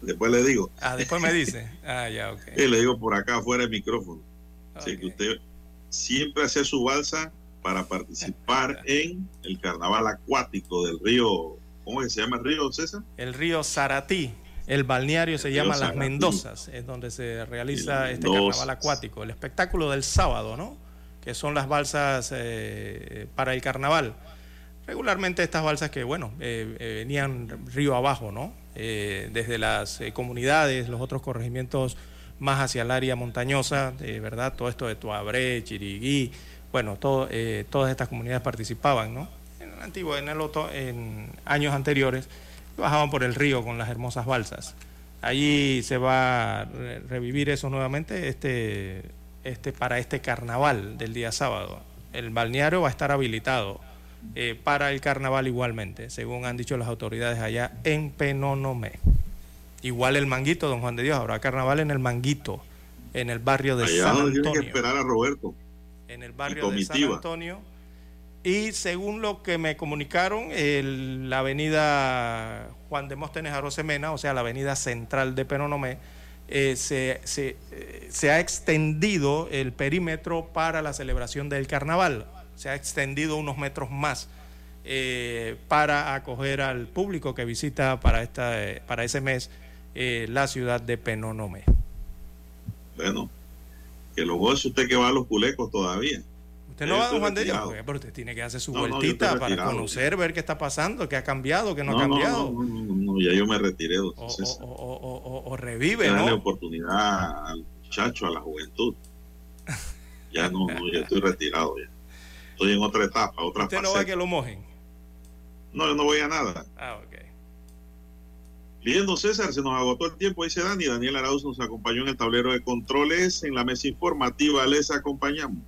Después le digo. Ah, después me dice. Ah, ya, ok. Y le digo por acá afuera del micrófono. Así que usted siempre hacía su balsa para participar en el carnaval acuático del río. ¿Cómo que se llama el río, César? El río Saratí. El balneario se llama Las. Mendozas, es donde se realiza este carnaval acuático. El espectáculo del sábado, ¿no? Que son las balsas eh, para el carnaval. Regularmente estas balsas que, bueno, eh, eh, venían río abajo, ¿no? Desde las comunidades, los otros corregimientos más hacia el área montañosa, de verdad, todo esto de Tuabré, Chiriguí, bueno, todo, todas estas comunidades participaban, ¿no? En el antiguo, en el otro, en años anteriores, bajaban por el río con las hermosas balsas. Allí se va a re- revivir eso nuevamente este, este, para este carnaval del día sábado. El balneario va a estar habilitado eh, para el carnaval igualmente, según han dicho las autoridades allá en Penonomé. Igual el Manguito, don Juan de Dios, habrá carnaval en el Manguito, en el barrio de Allá San que Antonio. esperar a Roberto. En el barrio de San. Antonio. Y según lo que me comunicaron, la avenida Juan de Móstenes Arosemena, o sea, la avenida central de Penonomé, eh, se, eh, se ha extendido el perímetro para la celebración del carnaval. Se ha extendido unos metros más eh, para acoger al público que visita para, esta, eh, para ese mes la ciudad de Penonomé. Bueno, que lo goce usted que va a los culecos todavía. Usted no va, estoy don Juan de Dios, pero usted tiene que hacer su No, no, vueltita para conocer, ver qué está pasando, qué ha cambiado, qué no, No, ha no, cambiado. no, no, no, no, ya yo me retiré. O, César. o- o- o- revive, darle ¿no? oportunidad al muchacho, a la juventud. Ya no, no, ya estoy retirado ya. Estoy en otra etapa, otra Usted no faceta. va a que lo mojen. No, yo no voy a nada. Ah, ok. Bien, don César, se nos agotó el tiempo, dice Dani. Daniel Arauz nos acompañó en el tablero de controles. En la mesa informativa les acompañamos.